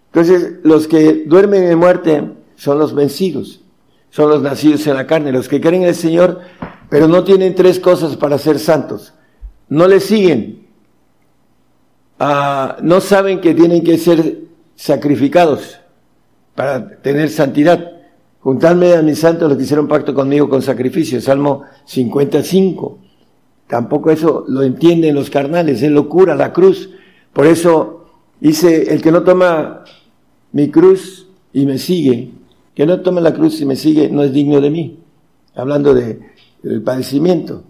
Entonces, los que duermen en muerte son los vencidos, son los nacidos en la carne, los que creen en el Señor, pero no tienen tres cosas para ser santos. No le siguen, Ah, no saben que tienen que ser sacrificados para tener santidad. Juntadme a mis santos los que hicieron pacto conmigo con sacrificio. Salmo 55. Tampoco eso lo entienden los carnales, es locura la cruz. Por eso dice, el que no toma mi cruz y me sigue, que no tome la cruz y me sigue, no es digno de mí. Hablando de, del padecimiento,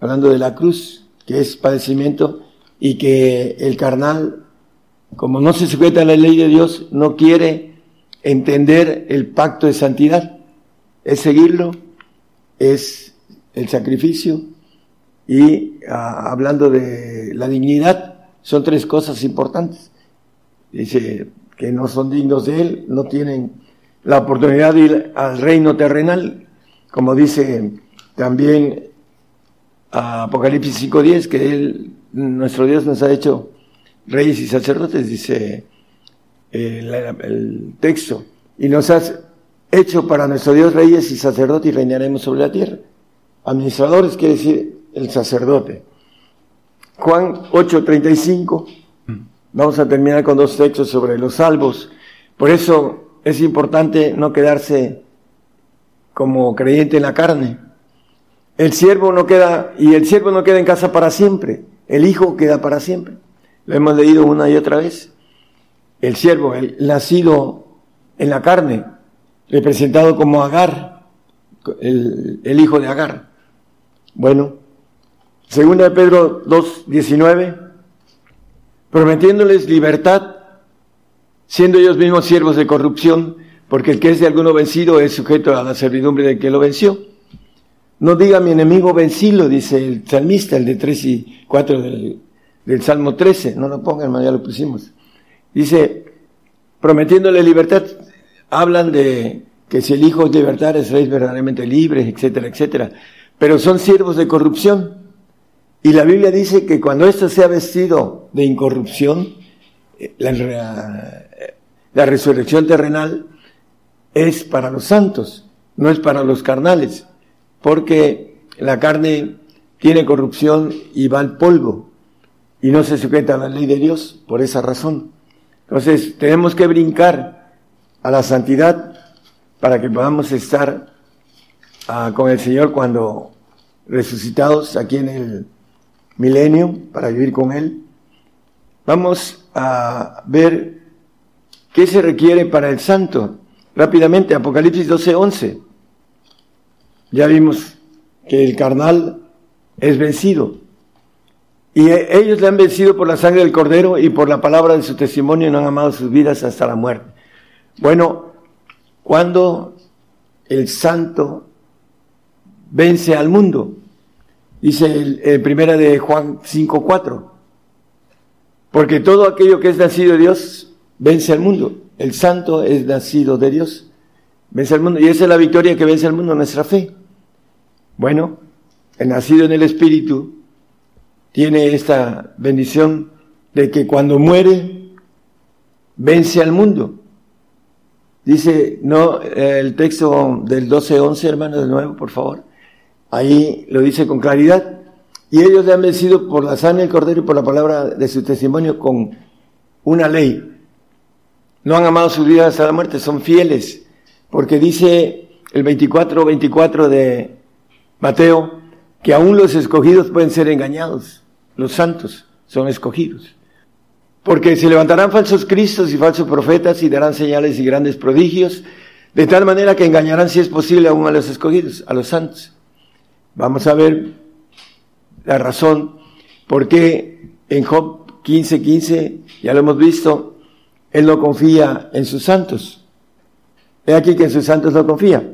hablando de la cruz, que es padecimiento, y que el carnal, como no se sujeta a la ley de Dios, no quiere entender el pacto de santidad. Es seguirlo, es el sacrificio y ah, hablando de la dignidad, son tres cosas importantes. Dice que no son dignos de Él, no tienen la oportunidad de ir al reino terrenal, como dice también Apocalipsis 5.10, que Él nuestro Dios nos ha hecho reyes y sacerdotes, dice eh, el, texto, y nos has hecho para nuestro Dios reyes y sacerdotes y reinaremos sobre la tierra. Administradores quiere decir el sacerdote. Juan 8:35, vamos a terminar con dos textos sobre los salvos. Por eso es importante no quedarse como creyente en la carne. El siervo no queda, y el siervo no queda en casa para siempre, el hijo queda para siempre. Lo hemos leído una y otra vez. El siervo, el nacido en la carne, representado como Agar, el, hijo de Agar. Bueno, segunda de Pedro 2, 19, prometiéndoles libertad, siendo ellos mismos siervos de corrupción, porque el que es de alguno vencido es sujeto a la servidumbre del que lo venció. No diga mi enemigo vencilo, dice el salmista, el de 3 y 4 del, del Salmo 13, no lo pongan, ya lo pusimos. Dice, prometiéndole libertad, hablan de que si el Hijo es libertad, seréis verdaderamente libres, etcétera, etcétera. Pero son siervos de corrupción. Y la Biblia dice que cuando esto sea vestido de incorrupción, eh, la, la resurrección terrenal es para los santos, no es para los carnales, porque la carne tiene corrupción y va al polvo y no se sujeta a la ley de Dios por esa razón. Entonces tenemos que brincar a la santidad para que podamos estar ah, con el Señor cuando resucitados aquí en el milenio para vivir con Él. Vamos a ver qué se requiere para el santo. Rápidamente, Apocalipsis 12:11. Ya vimos que el carnal es vencido. Y ellos le han vencido por la sangre del cordero y por la palabra de su testimonio y no han amado sus vidas hasta la muerte. Bueno, cuando el santo vence al mundo, dice el, primera de Juan 5.4, porque todo aquello que es nacido de Dios vence al mundo. El santo es nacido de Dios, vence al mundo. Y esa es la victoria que vence al mundo, nuestra fe. Bueno, el nacido en el Espíritu tiene esta bendición de que cuando muere, vence al mundo. Dice, no, el texto del 12.11, hermano, de nuevo, por favor. Ahí lo dice con claridad. Y ellos le han vencido por la sangre del cordero y por la palabra de su testimonio con una ley. No han amado su vida hasta la muerte, son fieles. Porque dice el 24, 24 de Mateo, que aún los escogidos pueden ser engañados los santos son escogidos. Porque se levantarán falsos cristos y falsos profetas y darán señales y grandes prodigios, de tal manera que engañarán, si es posible, aún a los escogidos, a los santos. Vamos a ver la razón por qué en Job 15:15, 15, ya lo hemos visto, él no confía en sus santos. He aquí que en sus santos no confía.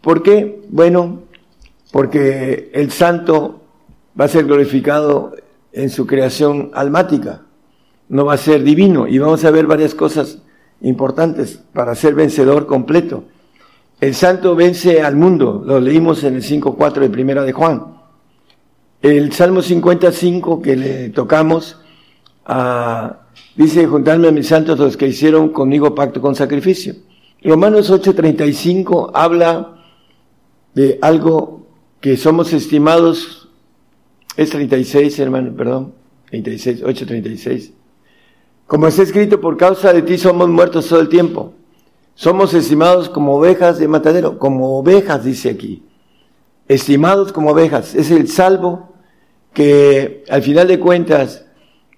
¿Por qué? Bueno, porque el santo va a ser glorificado en su creación almática, no va a ser divino. Y vamos a ver varias cosas importantes para ser vencedor completo. El santo vence al mundo, lo leímos en el 5.4 de Primera de Juan. El Salmo 55 que le tocamos, ah, dice, juntarme a mis santos los que hicieron conmigo pacto con sacrificio. Romanos 8.35 habla de algo que somos estimados es 36, hermano, perdón. 36, 836. Como está escrito, por causa de ti somos muertos todo el tiempo. Somos estimados como ovejas de matadero, como ovejas, dice aquí. Estimados como ovejas. Es el salvo que al final de cuentas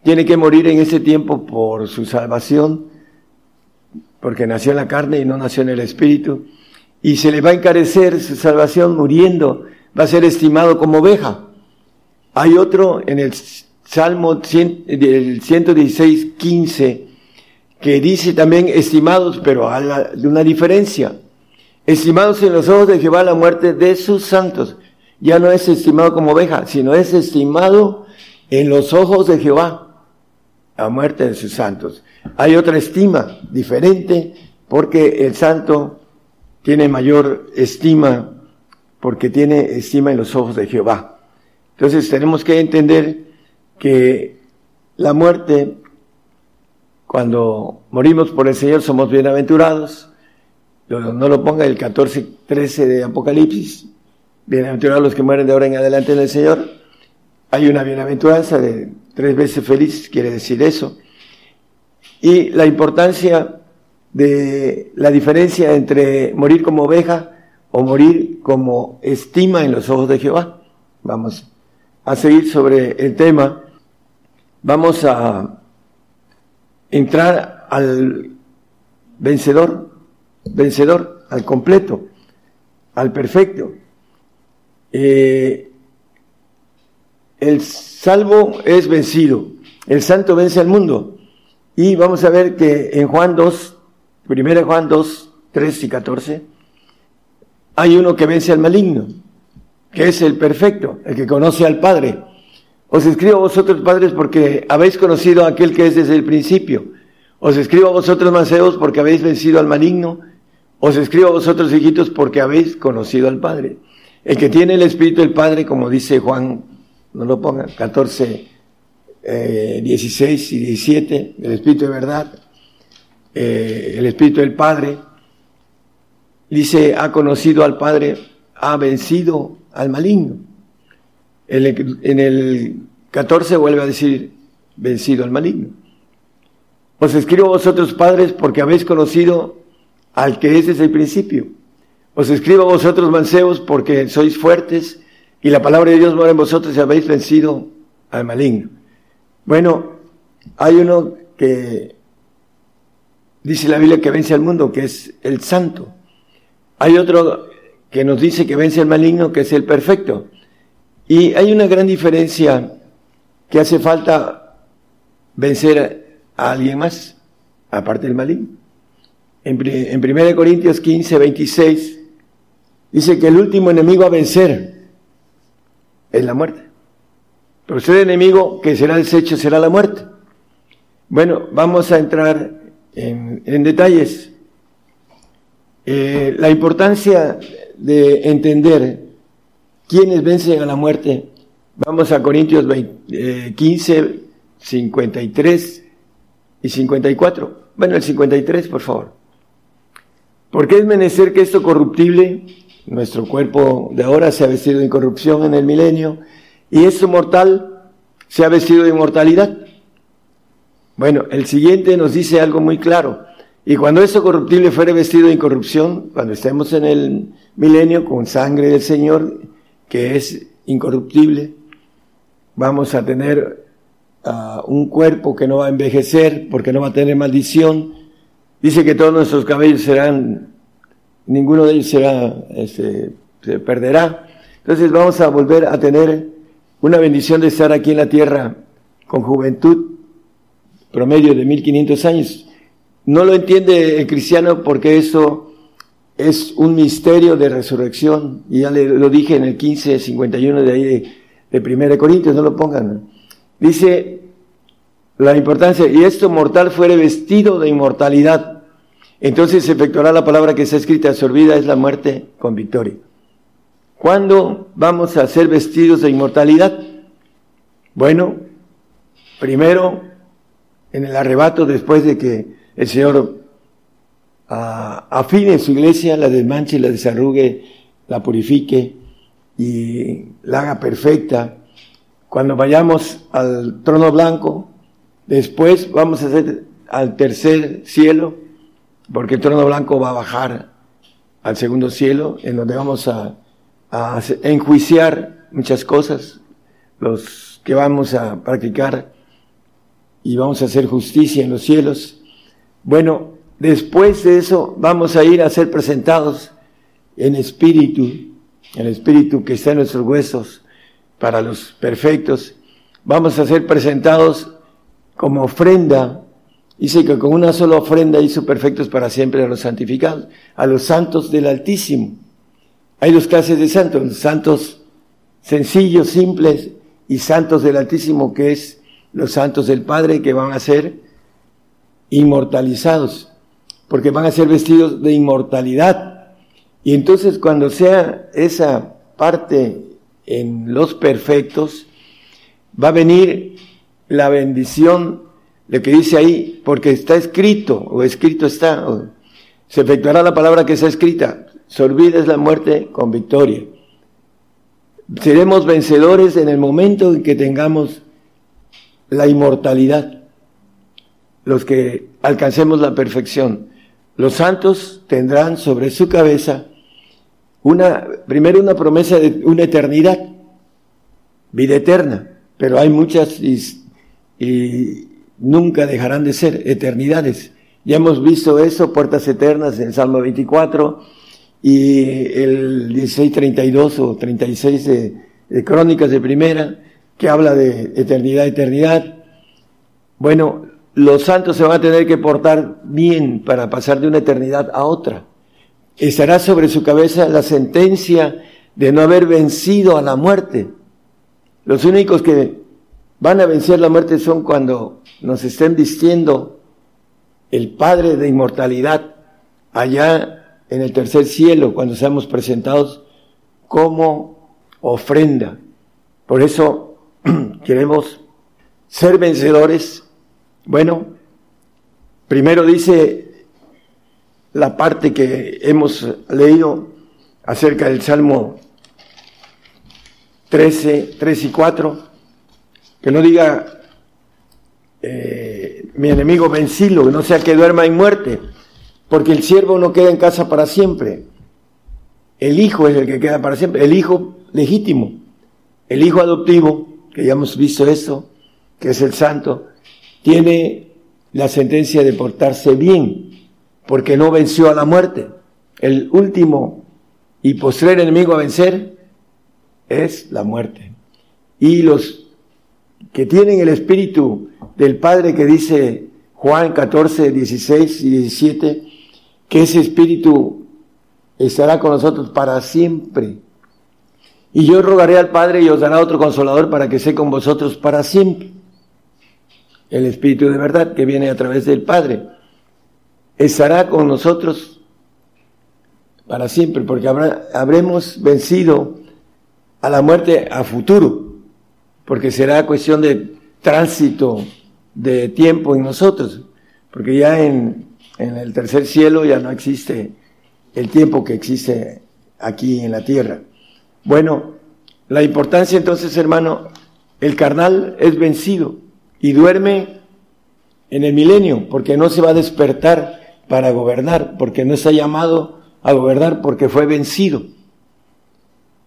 tiene que morir en ese tiempo por su salvación, porque nació en la carne y no nació en el espíritu. Y se le va a encarecer su salvación muriendo. Va a ser estimado como oveja. Hay otro en el Salmo 116, 15, que dice también estimados, pero de una diferencia. Estimados en los ojos de Jehová la muerte de sus santos. Ya no es estimado como oveja, sino es estimado en los ojos de Jehová la muerte de sus santos. Hay otra estima diferente porque el santo tiene mayor estima porque tiene estima en los ojos de Jehová. Entonces tenemos que entender que la muerte, cuando morimos por el Señor, somos bienaventurados. No lo ponga el 14, 13 de Apocalipsis. bienaventurados los que mueren de ahora en adelante en el Señor. Hay una bienaventuranza de tres veces feliz, quiere decir eso. Y la importancia de la diferencia entre morir como oveja o morir como estima en los ojos de Jehová. Vamos a seguir sobre el tema. Vamos a entrar al vencedor, vencedor, al completo, al perfecto. Eh, el salvo es vencido, el santo vence al mundo. Y vamos a ver que en Juan 2, primera Juan 2, 3 y 14, hay uno que vence al maligno, que es el perfecto, el que conoce al Padre. Os escribo a vosotros, padres, porque habéis conocido a aquel que es desde el principio. Os escribo a vosotros, maceos, porque habéis vencido al maligno. Os escribo a vosotros, hijitos, porque habéis conocido al Padre. El que tiene el Espíritu del Padre, como dice Juan, no lo pongan, 14, 16 y 17, el Espíritu de verdad, eh, el Espíritu del Padre, dice, ha conocido al Padre, ha vencido al maligno. En el 14 vuelve a decir, vencido al maligno. Os escribo vosotros padres porque habéis conocido al que es desde el principio. Os escribo a vosotros mancebos porque sois fuertes y la palabra de Dios mora en vosotros y habéis vencido al maligno. Bueno, hay uno que dice la Biblia que vence al mundo, que es el santo. Hay otro que nos dice que vence al maligno, que es el perfecto. Y hay una gran diferencia que hace falta vencer a alguien más, aparte del maligno. En, en 1 Corintios 15, 26, Dice que el último enemigo a vencer es la muerte. Pero el enemigo que será deshecho será la muerte. Bueno, vamos a entrar en, detalles. Eh, la importancia de entender quiénes vencen a la muerte. Vamos a Corintios 15, 53 eh, y 54. Bueno, el 53, por favor. Porque es menester que esto corruptible nuestro cuerpo de ahora se ha vestido de incorrupción en el milenio y esto mortal se ha vestido de inmortalidad. Bueno, el siguiente nos dice algo muy claro. Y cuando esto corruptible fuere vestido de incorrupción, cuando estemos en el milenio con sangre del Señor, que es incorruptible, vamos a tener uh, un cuerpo que no va a envejecer porque no va a tener maldición. Dice que todos nuestros cabellos serán ninguno de ellos será, este, se perderá. Entonces vamos a volver a tener una bendición de estar aquí en la tierra con juventud, promedio de 1500 años. No lo entiende el cristiano porque eso es un misterio de resurrección. Y ya le, lo dije en el 1551 de ahí de, de 1 Corintios, no lo pongan. Dice la importancia, y esto mortal fuere vestido de inmortalidad entonces se efectuará la palabra que está escrita, olvida es la muerte con victoria. ¿Cuándo vamos a ser vestidos de inmortalidad? Bueno, primero en el arrebato después de que el Señor ah, afine su iglesia, la desmanche, la desarrugue, la purifique y la haga perfecta. Cuando vayamos al trono blanco, después vamos a hacer al tercer cielo, porque el trono blanco va a bajar al segundo cielo, en donde vamos a, enjuiciar muchas cosas, los que vamos a practicar y vamos a hacer justicia en los cielos. Bueno, después de eso vamos a ir a ser presentados en espíritu, el espíritu que está en nuestros huesos para los perfectos. Vamos a ser presentados como ofrenda Dice que con una sola ofrenda hizo perfectos para siempre a los santificados, a los santos del Altísimo. Hay dos clases de santos, santos sencillos, simples, y santos del Altísimo, que es los santos del Padre que van a ser inmortalizados, porque van a ser vestidos de inmortalidad. Y entonces cuando sea esa parte en los perfectos, va a venir la bendición lo que dice ahí, porque está escrito, o escrito está, se efectuará la palabra que está escrita, se olvida es la muerte con victoria. seremos vencedores en el momento en que tengamos la inmortalidad, los que alcancemos la perfección. Los santos tendrán sobre su cabeza una, primero una promesa de una eternidad, vida eterna, pero hay muchas y, nunca dejarán de ser eternidades. Ya hemos visto eso, puertas eternas en Salmo 24 y el 1632 o 36 de, de Crónicas de Primera, que habla de eternidad, eternidad. Bueno, los santos se van a tener que portar bien para pasar de una eternidad a otra. Estará sobre su cabeza la sentencia de no haber vencido a la muerte. Los únicos que van a vencer la muerte son cuando nos estén vistiendo el Padre de inmortalidad allá en el tercer cielo, cuando seamos presentados como ofrenda. Por eso [CLEARS THROAT] queremos ser vencedores. Bueno, primero dice la parte que hemos leído acerca del Salmo 13, 3 y 4, que no diga eh, mi enemigo vencilo, que no sea que duerma en muerte, porque el siervo no queda en casa para siempre. El hijo es el que queda para siempre, el hijo legítimo, el hijo adoptivo, que ya hemos visto esto, que es el santo, tiene la sentencia de portarse bien, porque no venció a la muerte. El último y postrer enemigo a vencer es la muerte. Y los que tienen el espíritu del Padre que dice Juan 14, 16 y 17, que ese Espíritu estará con nosotros para siempre. Y yo rogaré al Padre y os dará otro consolador para que esté con vosotros para siempre. El Espíritu de verdad que viene a través del Padre estará con nosotros para siempre, porque habrá, habremos vencido a la muerte a futuro, porque será cuestión de tránsito de tiempo en nosotros, porque ya en, en el tercer cielo ya no existe el tiempo que existe aquí en la tierra. Bueno, la importancia entonces, hermano, el carnal es vencido y duerme en el milenio, porque no se va a despertar para gobernar, porque no está llamado a gobernar, porque fue vencido.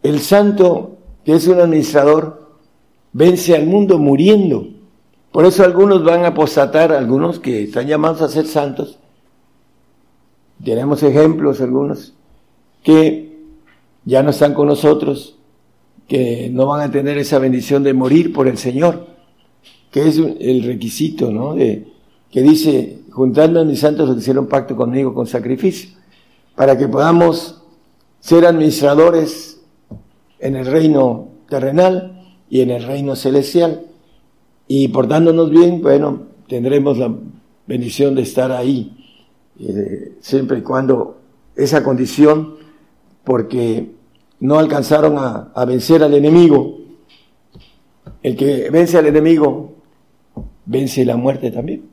El santo, que es un administrador, vence al mundo muriendo por eso algunos van a apostatar, algunos que están llamados a ser santos. Tenemos ejemplos, algunos, que ya no están con nosotros, que no van a tener esa bendición de morir por el Señor, que es el requisito, ¿no? Que dice, juntando a mis santos los que hicieron pacto conmigo con sacrificio, para que podamos ser administradores en el reino terrenal y en el reino celestial. Y portándonos bien, bueno, tendremos la bendición de estar ahí, eh, siempre y cuando esa condición, porque no alcanzaron a vencer al enemigo. El que vence al enemigo, vence la muerte también,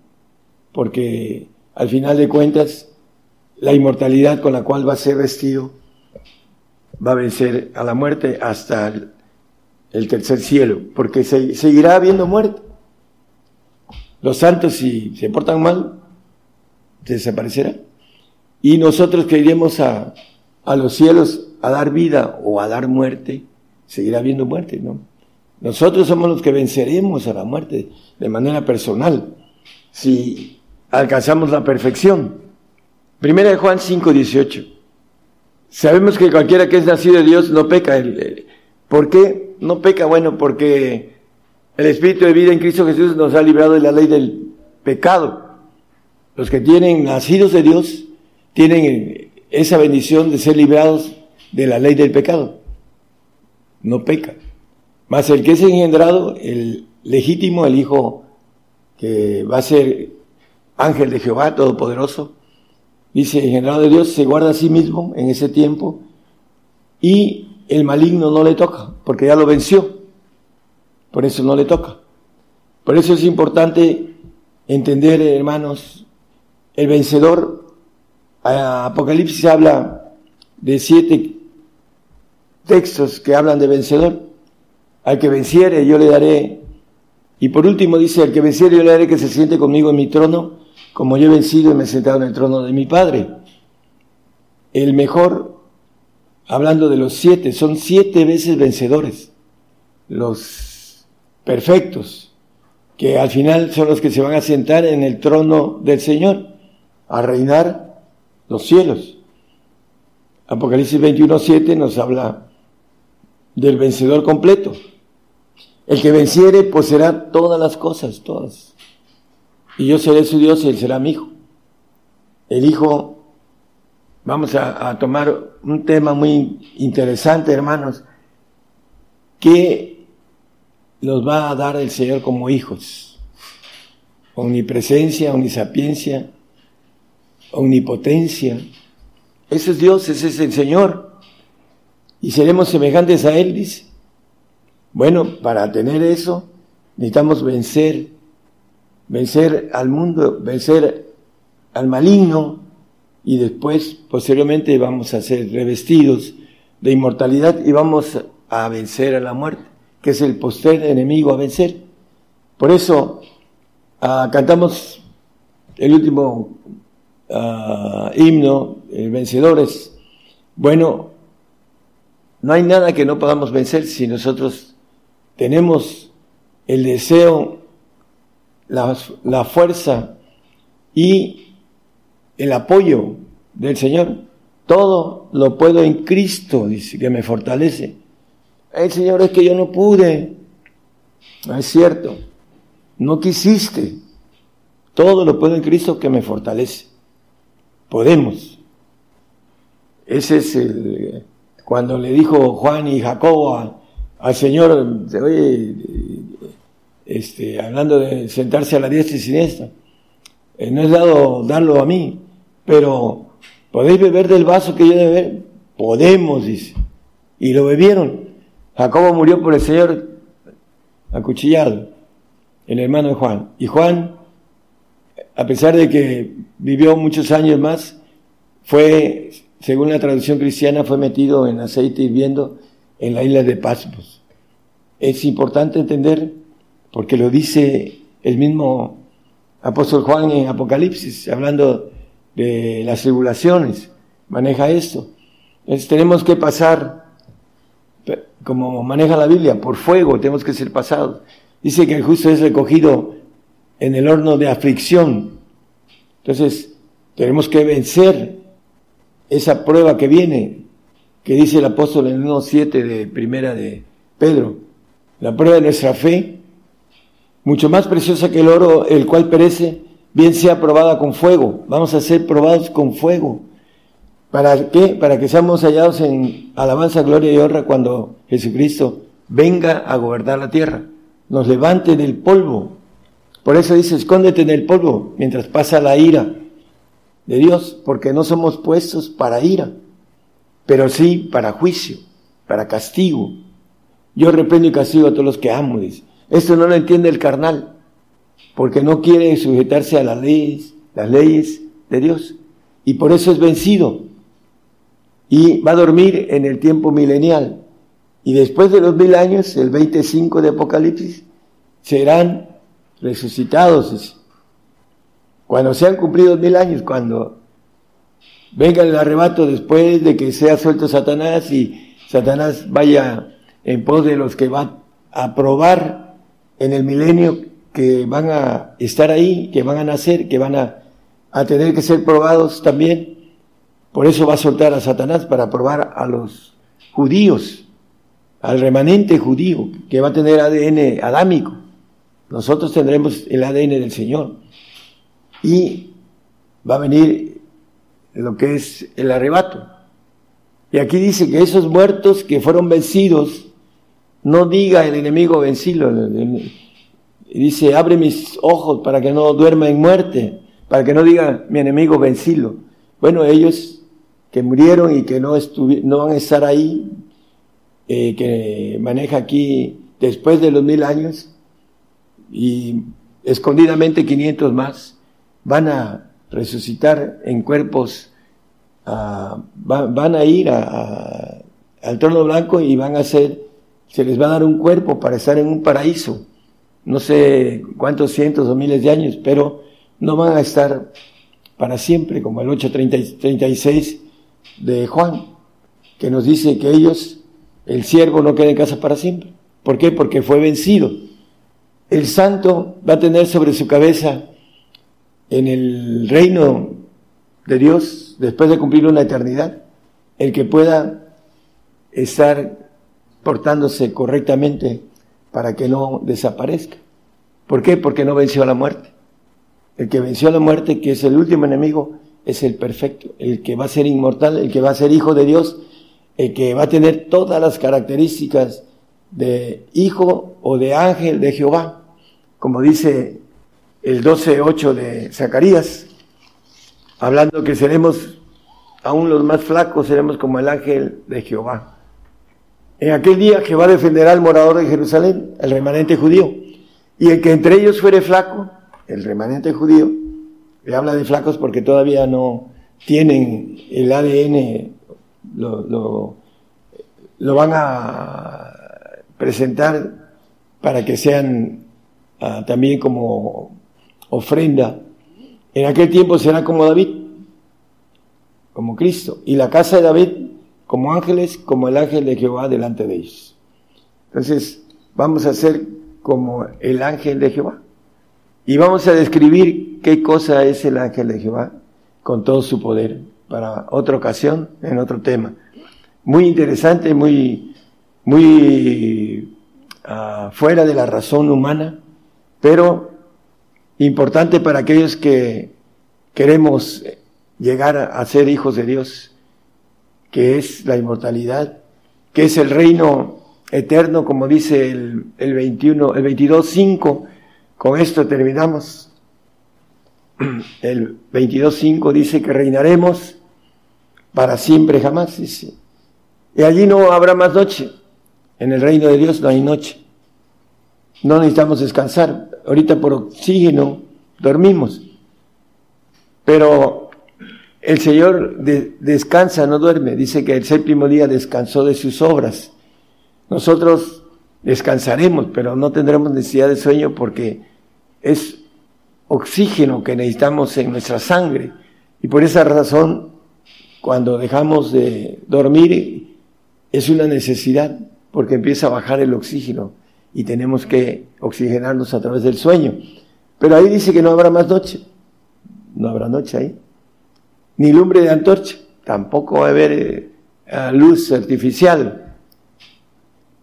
porque al final de cuentas, la inmortalidad con la cual va a ser vestido va a vencer a la muerte hasta el, tercer cielo, porque se, seguirá habiendo muerte. Los santos, si se portan mal, desaparecerán. Y nosotros que iremos a, a los cielos a dar vida o a dar muerte, seguirá habiendo muerte, ¿no? Nosotros somos los que venceremos a la muerte de manera personal, si alcanzamos la perfección. Primera de Juan 5, 18. Sabemos que cualquiera que es nacido de Dios no peca. ¿Por qué? no peca, bueno, porque el Espíritu de vida en Cristo Jesús nos ha librado de la ley del pecado. Los que tienen nacidos de Dios tienen esa bendición de ser librados de la ley del pecado. No peca. Más el que es engendrado, el legítimo, el Hijo que va a ser ángel de Jehová Todopoderoso, dice, engendrado de Dios, se guarda a sí mismo en ese tiempo y el maligno no le toca, porque ya lo venció. Por eso no le toca. Por eso es importante entender, hermanos, el vencedor. Apocalipsis habla de siete textos que hablan de vencedor. Al que venciere yo le daré. Y por último dice, al que venciere yo le daré que se siente conmigo en mi trono, como yo he vencido y me he sentado en el trono de mi Padre. El mejor, hablando de los siete, son siete veces vencedores. Los perfectos, que al final son los que se van a sentar en el trono del Señor, a reinar los cielos. Apocalipsis 21.7 nos habla del vencedor completo. El que venciere poseerá todas las cosas, todas. Y yo seré su Dios y él será mi hijo. El hijo, vamos a, tomar un tema muy interesante, hermanos, que nos va a dar el Señor como hijos. Omnipresencia, omnisapiencia, omnipotencia. Ese es Dios, ese es el Señor. Y seremos semejantes a Él, dice. Bueno, para tener eso necesitamos vencer, vencer al mundo, vencer al maligno y después, posteriormente, vamos a ser revestidos de inmortalidad y vamos a vencer a la muerte, que es el poster enemigo a vencer. Por eso ah, cantamos el último uh, himno, vencedores. Bueno, no hay nada que no podamos vencer si nosotros tenemos el deseo, la, la fuerza y el apoyo del Señor. Todo lo puedo en Cristo, dice, que me fortalece. El Señor es que yo no pude. No es cierto. No quisiste. Todo lo puedo en Cristo que me fortalece podemos. Ese es el, cuando le dijo Juan y Jacobo al Señor, oye, este, hablando de sentarse a la diestra y siniestra, eh, no es dado darlo a mí, pero ¿podéis beber del vaso que yo de beber? Podemos, dice. Y lo bebieron. Jacobo murió por el Señor acuchillado, el hermano de Juan. Y Juan a pesar de que vivió muchos años más, fue, según la traducción cristiana, fue metido en aceite hirviendo en la isla de Pasmos. Es importante entender, porque lo dice el mismo apóstol Juan en Apocalipsis, hablando de las tribulaciones, maneja esto. Entonces tenemos que pasar, como maneja la Biblia, por fuego, tenemos que ser pasados. Dice que el justo es recogido en el horno de aflicción. Entonces, tenemos que vencer esa prueba que viene, que dice el apóstol en el 1.7 de primera de Pedro, la prueba de nuestra fe, mucho más preciosa que el oro, el cual perece, bien sea probada con fuego. Vamos a ser probados con fuego. ¿Para qué? Para que seamos hallados en alabanza, gloria y honra cuando Jesucristo venga a gobernar la tierra, nos levante del polvo por eso dice, escóndete en el polvo mientras pasa la ira de Dios, porque no somos puestos para ira, pero sí para juicio, para castigo. Yo reprendo y castigo a todos los que amo, dice. Esto no lo entiende el carnal, porque no quiere sujetarse a las leyes, las leyes de Dios, y por eso es vencido. Y va a dormir en el tiempo milenial. Y después de los mil años, el 25 de Apocalipsis, serán resucitados. Cuando sean cumplidos mil años, cuando venga el arrebato después de que sea suelto Satanás y Satanás vaya en pos de los que van a probar en el milenio que van a estar ahí, que van a nacer, que van a, a tener que ser probados también. Por eso va a soltar a Satanás para probar a los judíos, al remanente judío, que va a tener ADN adámico. Nosotros tendremos el ADN del Señor. Y va a venir lo que es el arrebato. Y aquí dice que esos muertos que fueron vencidos, no diga el enemigo vencido. Dice, abre mis ojos para que no duerma en muerte, para que no diga mi enemigo vencido. Bueno, ellos que murieron y que no, no van a estar ahí, eh, que maneja aquí después de los mil años, y escondidamente 500 más van a resucitar en cuerpos, van a ir al trono blanco y van a ser, se les va a dar un cuerpo para estar en un paraíso. No sé cuántos cientos o miles de años, pero no van a estar para siempre, como el 836 de Juan, que nos dice que ellos, el siervo no queda en casa para siempre. ¿Por qué? Porque fue vencido. El santo va a tener sobre su cabeza en el reino de Dios, después de cumplir una eternidad, el que pueda estar portándose correctamente para que no desaparezca. ¿Por qué? Porque no venció a la muerte. El que venció a la muerte, que es el último enemigo, es el perfecto, el que va a ser inmortal, el que va a ser hijo de Dios, el que va a tener todas las características de hijo o de ángel de Jehová, como dice el 12.8 de Zacarías, hablando que seremos, aún los más flacos, seremos como el ángel de Jehová. En aquel día Jehová defenderá al morador de Jerusalén, el remanente judío, y el que entre ellos fuere flaco, el remanente judío, le habla de flacos porque todavía no tienen el ADN, lo, lo, van a presentar para que sean ah, también como ofrenda. En aquel tiempo será como David, como Cristo, y la casa de David como ángeles, como el ángel de Jehová delante de ellos. Entonces, vamos a ser como el ángel de Jehová. Y vamos a describir qué cosa es el ángel de Jehová con todo su poder para otra ocasión, en otro tema. Muy interesante, muy, muy uh, fuera de la razón humana, pero importante para aquellos que queremos llegar a ser hijos de Dios, que es la inmortalidad, que es el reino eterno, como dice el, el 21, el 22.5, con esto terminamos. El 22.5 dice que reinaremos para siempre jamás, dice. Y allí no habrá más noche. En el reino de Dios no hay noche. No necesitamos descansar. Ahorita por oxígeno dormimos. Pero el Señor descansa, no duerme. Dice que el séptimo día descansó de sus obras. Nosotros descansaremos, pero no tendremos necesidad de sueño porque es oxígeno que necesitamos en nuestra sangre. Y por esa razón, cuando dejamos de dormir, es una necesidad, porque empieza a bajar el oxígeno y tenemos que oxigenarnos a través del sueño. Pero ahí dice que no habrá más noche. No habrá noche ahí. Ni lumbre de antorcha. Tampoco va a haber eh, luz artificial.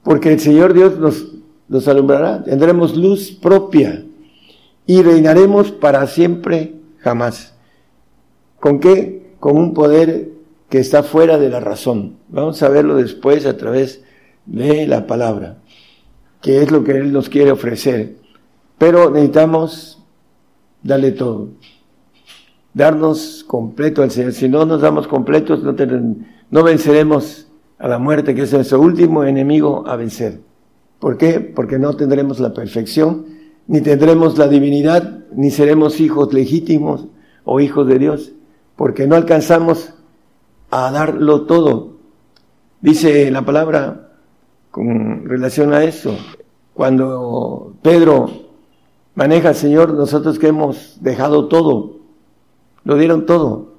Porque el Señor Dios nos, nos alumbrará. Tendremos luz propia y reinaremos para siempre jamás. ¿Con qué? Con un poder que está fuera de la razón. Vamos a verlo después a través de la palabra, que es lo que Él nos quiere ofrecer. Pero necesitamos darle todo, darnos completo al Señor. Si no nos damos completos, no, no venceremos a la muerte, que es nuestro último enemigo a vencer. ¿Por qué? Porque no tendremos la perfección ni tendremos la divinidad, ni seremos hijos legítimos o hijos de Dios, porque no alcanzamos a darlo todo. Dice la palabra con relación a eso, cuando Pedro maneja Señor, nosotros que hemos dejado todo, lo dieron todo.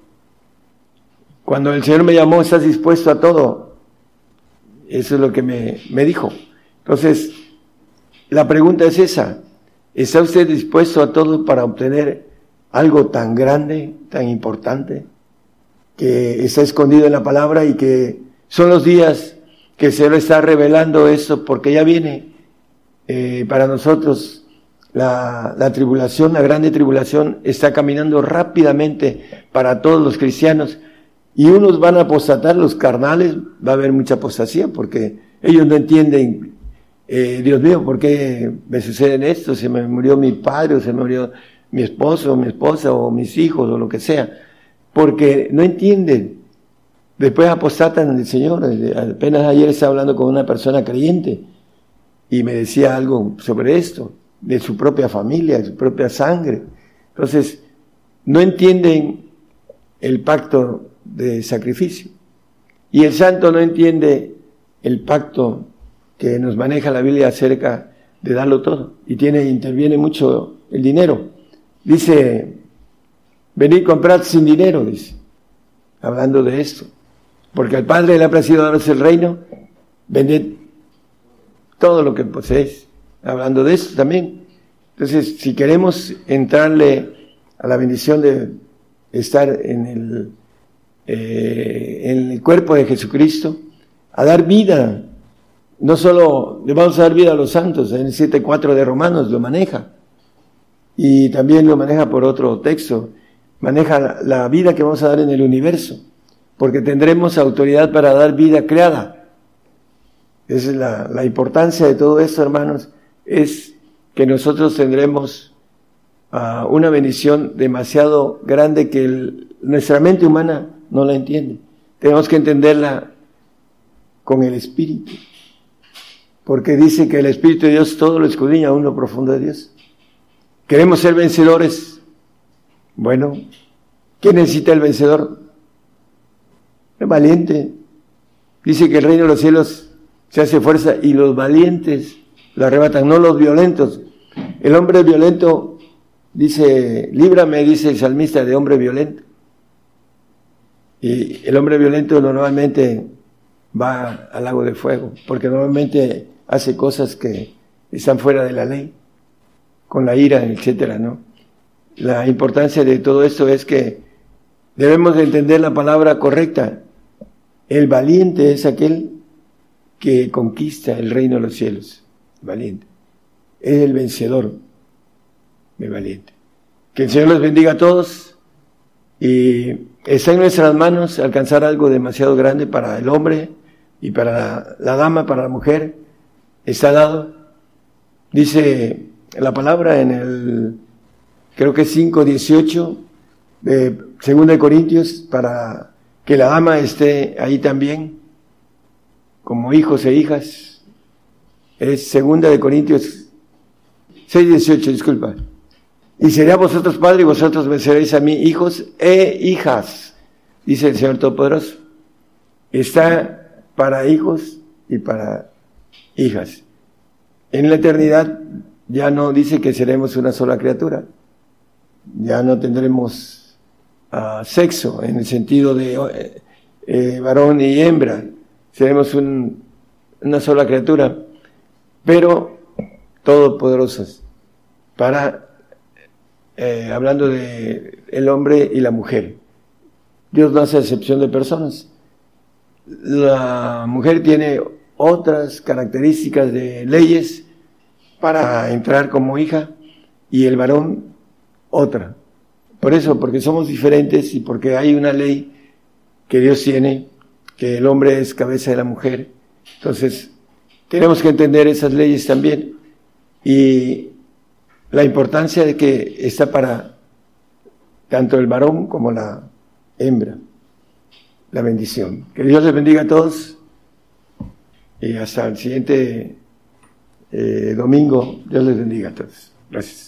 Cuando el Señor me llamó, ¿estás dispuesto a todo? Eso es lo que me, me dijo. Entonces, la pregunta es esa, ¿Está usted dispuesto a todo para obtener algo tan grande, tan importante, que está escondido en la palabra y que son los días que el Señor está revelando eso porque ya viene eh, para nosotros la, la, tribulación, la grande tribulación está caminando rápidamente para todos los cristianos y unos van a apostatar, los carnales, va a haber mucha apostasía porque ellos no entienden eh, Dios mío, ¿por qué me sucede esto? Se me murió mi padre, o se me murió mi esposo, o mi esposa, o mis hijos, o lo que sea. Porque no entienden. Después apostatan el Señor. Apenas ayer estaba hablando con una persona creyente y me decía algo sobre esto, de su propia familia, de su propia sangre. Entonces, no entienden el pacto de sacrificio. Y el santo no entiende el pacto que nos maneja la Biblia acerca de darlo todo. Y tiene, interviene mucho el dinero. Dice, venid comprad sin dinero, dice, hablando de esto. Porque al Padre le ha parecido daros el reino, vended todo lo que poseéis. Hablando de esto también. Entonces, si queremos entrarle a la bendición de estar en el, eh, en el cuerpo de Jesucristo, a dar vida. No solo le vamos a dar vida a los santos, en el 7.4 de Romanos lo maneja. Y también lo maneja por otro texto. Maneja la vida que vamos a dar en el universo. Porque tendremos autoridad para dar vida creada. Esa es la, la importancia de todo esto, hermanos. Es que nosotros tendremos uh, una bendición demasiado grande que el, nuestra mente humana no la entiende. Tenemos que entenderla con el Espíritu. Porque dice que el Espíritu de Dios todo lo escudriña a uno profundo de Dios. ¿Queremos ser vencedores? Bueno, ¿quién necesita el vencedor? El valiente. Dice que el reino de los cielos se hace fuerza y los valientes lo arrebatan, no los violentos. El hombre violento dice, líbrame, dice el salmista, de hombre violento. Y el hombre violento normalmente va al lago de fuego, porque normalmente hace cosas que están fuera de la ley, con la ira, etcétera, ¿no? La importancia de todo esto es que debemos de entender la palabra correcta. El valiente es aquel que conquista el reino de los cielos. Valiente. Es el vencedor. El valiente. Que el Señor los bendiga a todos y está en nuestras manos alcanzar algo demasiado grande para el hombre y para la, dama, para la mujer. Está dado. Dice la palabra en el, creo que 5.18 de Segunda de Corintios, para que la dama esté ahí también, como hijos e hijas. Es Segunda de Corintios 6.18, disculpa. Y será vosotros padre y vosotros venceréis a mí, hijos e hijas, dice el Señor Todopoderoso. Está para hijos y para hijas. En la eternidad ya no dice que seremos una sola criatura. Ya no tendremos sexo en el sentido de eh, eh, varón y hembra. Seremos un, una sola criatura, pero todopoderosas para eh, hablando de el hombre y la mujer. Dios no hace excepción de personas. La mujer tiene otras características de leyes para entrar como hija y el varón otra. Por eso, porque somos diferentes y porque hay una ley que Dios tiene, que el hombre es cabeza de la mujer. Entonces, tenemos que entender esas leyes también. Y la importancia de que está para tanto el varón como la hembra, la bendición. Que Dios les bendiga a todos y hasta el siguiente eh, domingo, Dios les bendiga a todos. Gracias.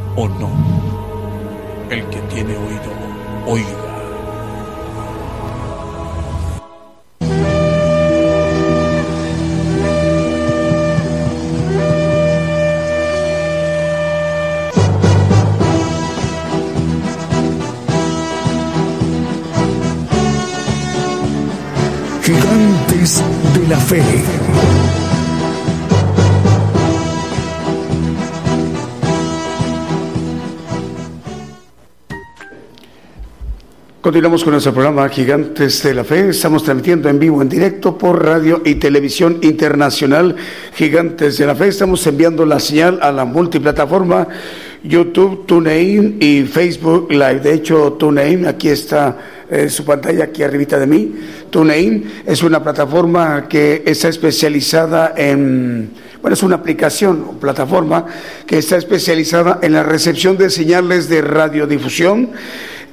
o no. El que tiene oído, oiga.
la fe.
Continuamos con nuestro programa Gigantes de la Fe. Estamos transmitiendo en vivo, en directo por radio y televisión internacional Gigantes de la Fe. Estamos enviando la señal a la multiplataforma YouTube, TuneIn y Facebook Live. De hecho, TuneIn, aquí está eh, su pantalla, aquí arribita de mí. TuneIn es una plataforma que está especializada en, bueno, es una aplicación o plataforma que está especializada en la recepción de señales de radiodifusión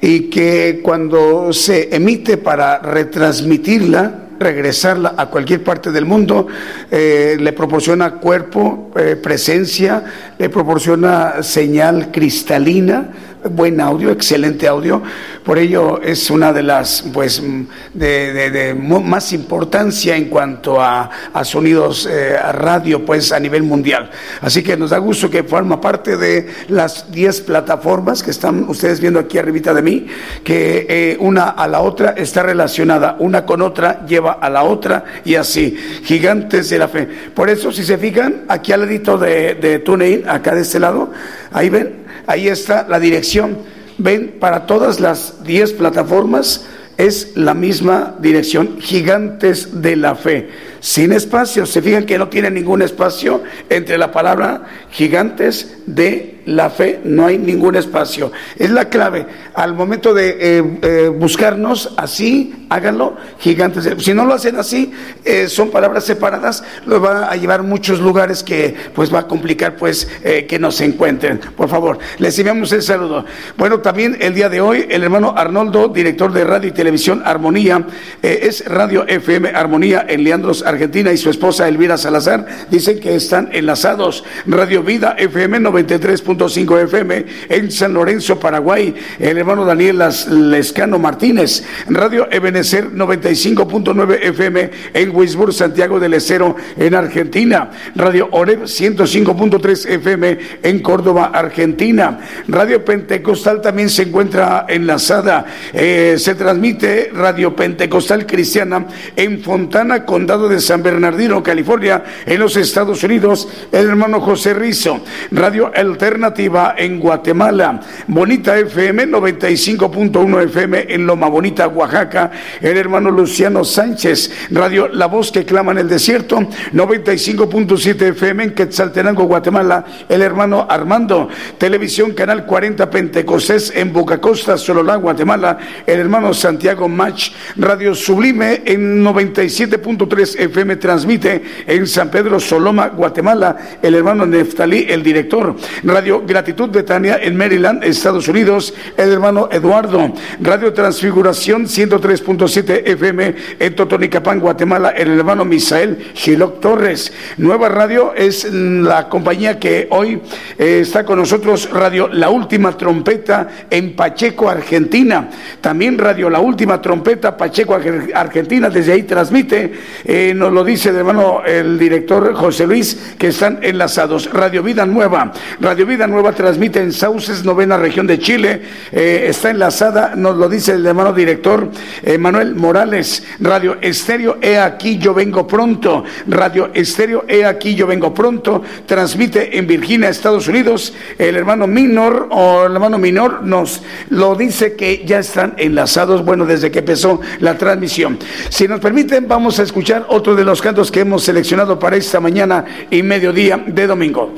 y que cuando se emite para retransmitirla, regresarla a cualquier parte del mundo, eh, le proporciona cuerpo, eh, presencia, le proporciona señal cristalina, buen audio, excelente audio. Por ello es una de las, pues, de, más importancia en cuanto a, sonidos eh, a radio, pues, a nivel mundial. Así que nos da gusto que forma parte de las 10 plataformas que están ustedes viendo aquí arribita de mí, que eh, una a la otra está relacionada, una con otra lleva a la otra y así, gigantes de la fe. Por eso, si se fijan, aquí al ladito de, de TuneIn, acá de este lado, ahí ven, Ahí está la dirección. Ven, para todas las 10 plataformas es la misma dirección, Gigantes de la Fe, sin espacio. Se fijan que no tiene ningún espacio entre la palabra gigantes de la fe, no hay ningún espacio. Es la clave. Al momento de eh, eh, buscarnos así, háganlo, gigantes. Si no lo hacen así, eh, son palabras separadas, lo va a llevar muchos lugares que pues va a complicar pues que nos encuentren. Por favor, les enviamos el saludo. Bueno, también el día de hoy, el hermano Arnoldo, director de radio y televisión Armonía, es Radio FM Armonía en Leandros, Argentina, y su esposa Elvira Salazar, dicen que están enlazados. Radio Vida FM 93. 5 FM en San Lorenzo, Paraguay. El hermano Daniel Lescano Martínez. Radio Ebenecer 95.9 FM en Wisburg, Santiago del Estero, en Argentina. Radio Oreb 105.3 FM en Córdoba, Argentina. Radio Pentecostal también se encuentra enlazada. Eh, se transmite Radio Pentecostal Cristiana en Fontana, Condado de San Bernardino, California, en los Estados Unidos. El hermano José Rizo. Radio Alterna en Guatemala. Bonita FM 95.1 FM en Loma Bonita, Oaxaca. El hermano Luciano Sánchez. Radio La Voz que clama en el desierto. 95.7 FM en Quetzaltenango, Guatemala. El hermano Armando. Televisión Canal 40 Pentecostés en Boca Costa, Sololá, Guatemala. El hermano Santiago Mach. Radio Sublime en 97.3 FM transmite en San Pedro Soloma, Guatemala. El hermano Neftalí, el director. Radio Gratitud Betania en Maryland, Estados Unidos, el hermano Eduardo. Radio Transfiguración 103.7 FM en Totonicapán, Guatemala, el hermano Misael Giloc Torres. Nueva Radio es la compañía que hoy eh, está con nosotros, Radio La Última Trompeta en Pacheco, Argentina. También Radio La Última Trompeta, Pacheco, Argentina, desde ahí transmite, eh, nos lo dice el hermano el director José Luis, que están enlazados. Radio Vida Nueva, Radio Vida Nueva transmite en Sauces, novena región de Chile. Eh, está enlazada, nos lo dice el hermano director eh, Manuel Morales. Radio Estéreo, he aquí, yo vengo pronto. Radio Estéreo, he aquí, yo vengo pronto. Transmite en Virginia, Estados Unidos. El hermano Minor o el hermano Minor nos lo dice que ya están enlazados, bueno, desde que empezó la transmisión. Si nos permiten, vamos a escuchar otro de los cantos que hemos seleccionado para esta mañana y mediodía de domingo.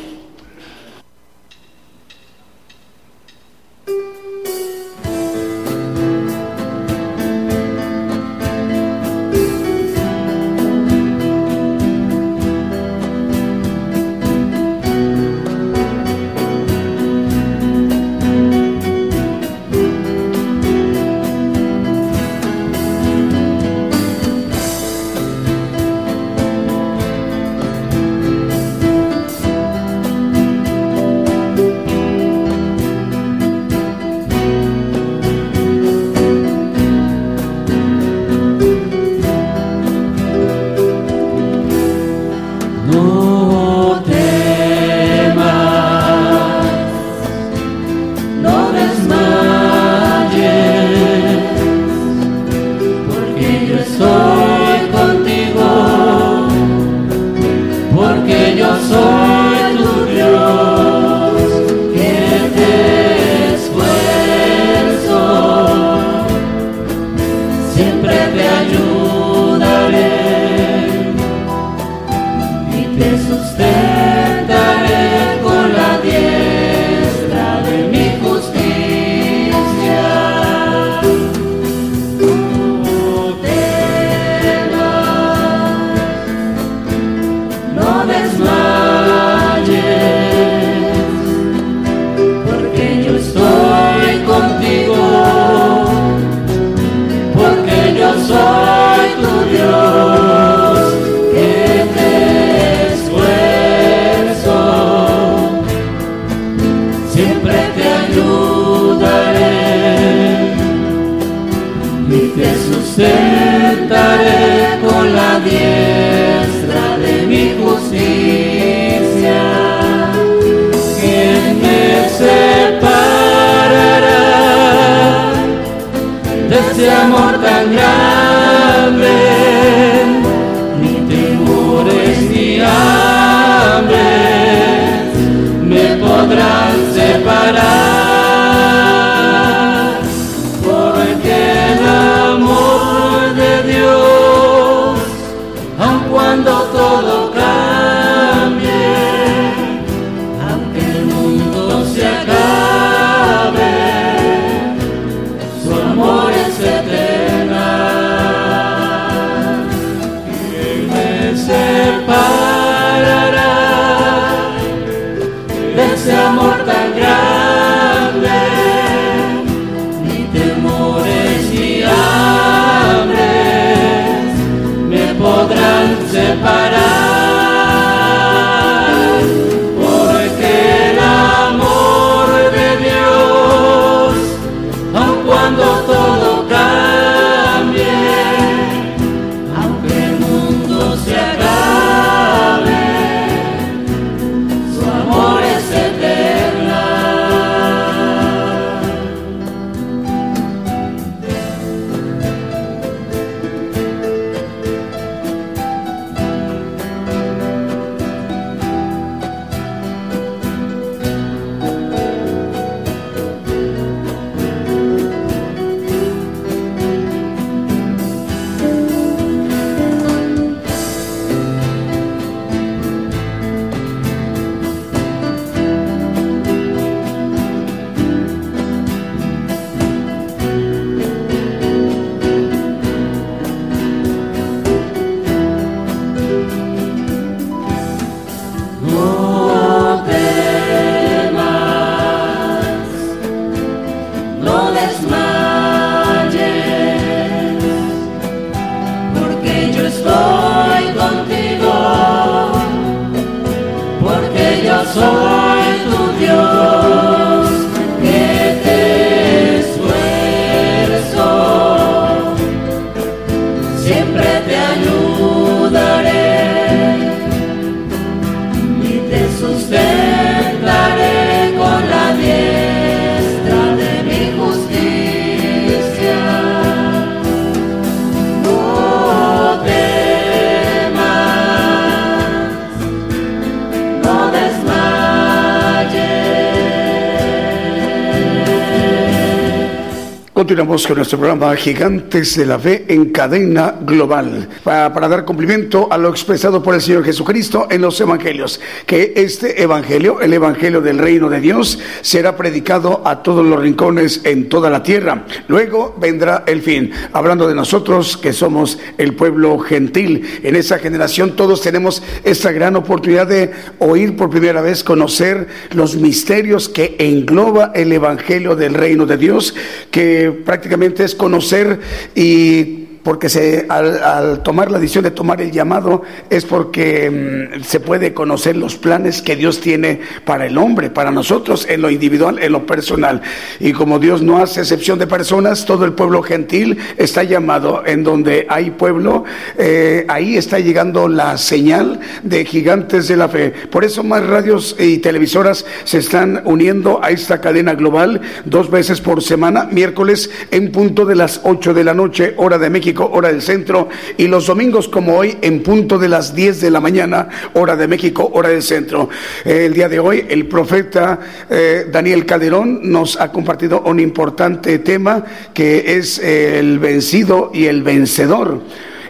Con
nuestro programa Gigantes de la Fe en cadena global para, para dar cumplimiento a lo expresado por el Señor Jesucristo en los evangelios, que este evangelio, el evangelio del reino de Dios, será predicado a todos los rincones en toda la tierra. Luego vendrá el fin, hablando de nosotros que somos el pueblo gentil. En esa generación todos tenemos esta gran oportunidad de oír por primera vez, conocer los misterios que engloba el evangelio del reino de Dios, que prácticamente es conocer y porque se, al, tomar la decisión de tomar el llamado es porque mmm, se puede conocer los planes que Dios tiene para el hombre, para nosotros, en lo individual, en lo personal. Y como Dios no hace excepción de personas, todo el pueblo gentil está llamado en donde hay pueblo, eh, ahí está llegando la señal de gigantes de la fe. Por eso más radios y televisoras se están uniendo a esta cadena global dos veces por semana, miércoles en punto de las 8 de la noche, hora de México hora del centro, y los domingos como hoy en punto de las 10 de la mañana, hora de México, hora del centro. Eh, el día de hoy el profeta eh, Daniel Calderón nos ha compartido un importante tema que es eh, el vencido y el vencedor.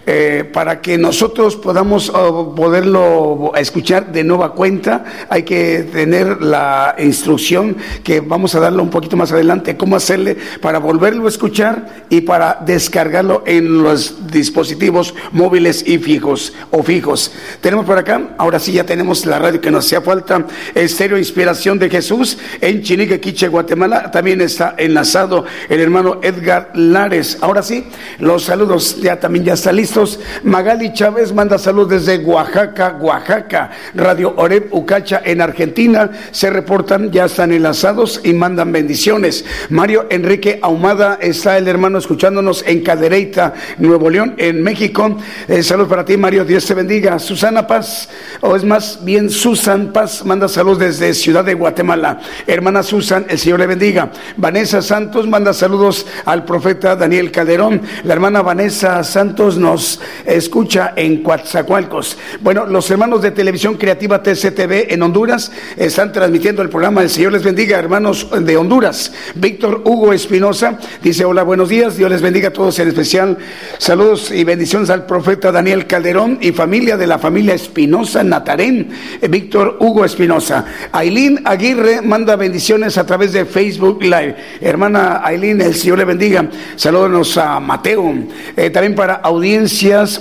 Eh, para que nosotros podamos uh, poderlo escuchar de nueva cuenta, hay que tener la instrucción que vamos a darle un poquito más adelante, cómo hacerle para volverlo a escuchar y para descargarlo en los dispositivos móviles y fijos o fijos. Tenemos por acá, ahora sí ya tenemos la radio que nos hacía falta, Estéreo Inspiración de Jesús en Chinique, Quiche, Guatemala. También está enlazado el hermano Edgar Lares. Ahora sí, los saludos ya también ya está listo listos. Magali Chávez manda salud desde Oaxaca, Oaxaca. Radio Oreb Ucacha en Argentina se reportan, ya están enlazados y mandan bendiciones. Mario Enrique Ahumada está el hermano escuchándonos en Cadereyta, Nuevo León, en México. Eh, saludos para ti, Mario. Dios te bendiga. Susana Paz, o es más bien Susan Paz, manda salud desde Ciudad de Guatemala. Hermana Susan, el Señor le bendiga. Vanessa Santos manda saludos al profeta Daniel Calderón. La hermana Vanessa Santos nos escucha en Coatzacoalcos. Bueno, los hermanos de Televisión Creativa TCTV en Honduras están transmitiendo el programa. El Señor les bendiga, hermanos de Honduras. Víctor Hugo Espinosa dice: Hola, buenos días. Dios les bendiga a todos en especial. Saludos y bendiciones al profeta Daniel Calderón y familia de la familia Espinosa Natarén. Víctor Hugo Espinosa. Aileen Aguirre manda bendiciones a través de Facebook Live. Hermana Aileen, el Señor le bendiga. Saludos a Mateo. Eh, también para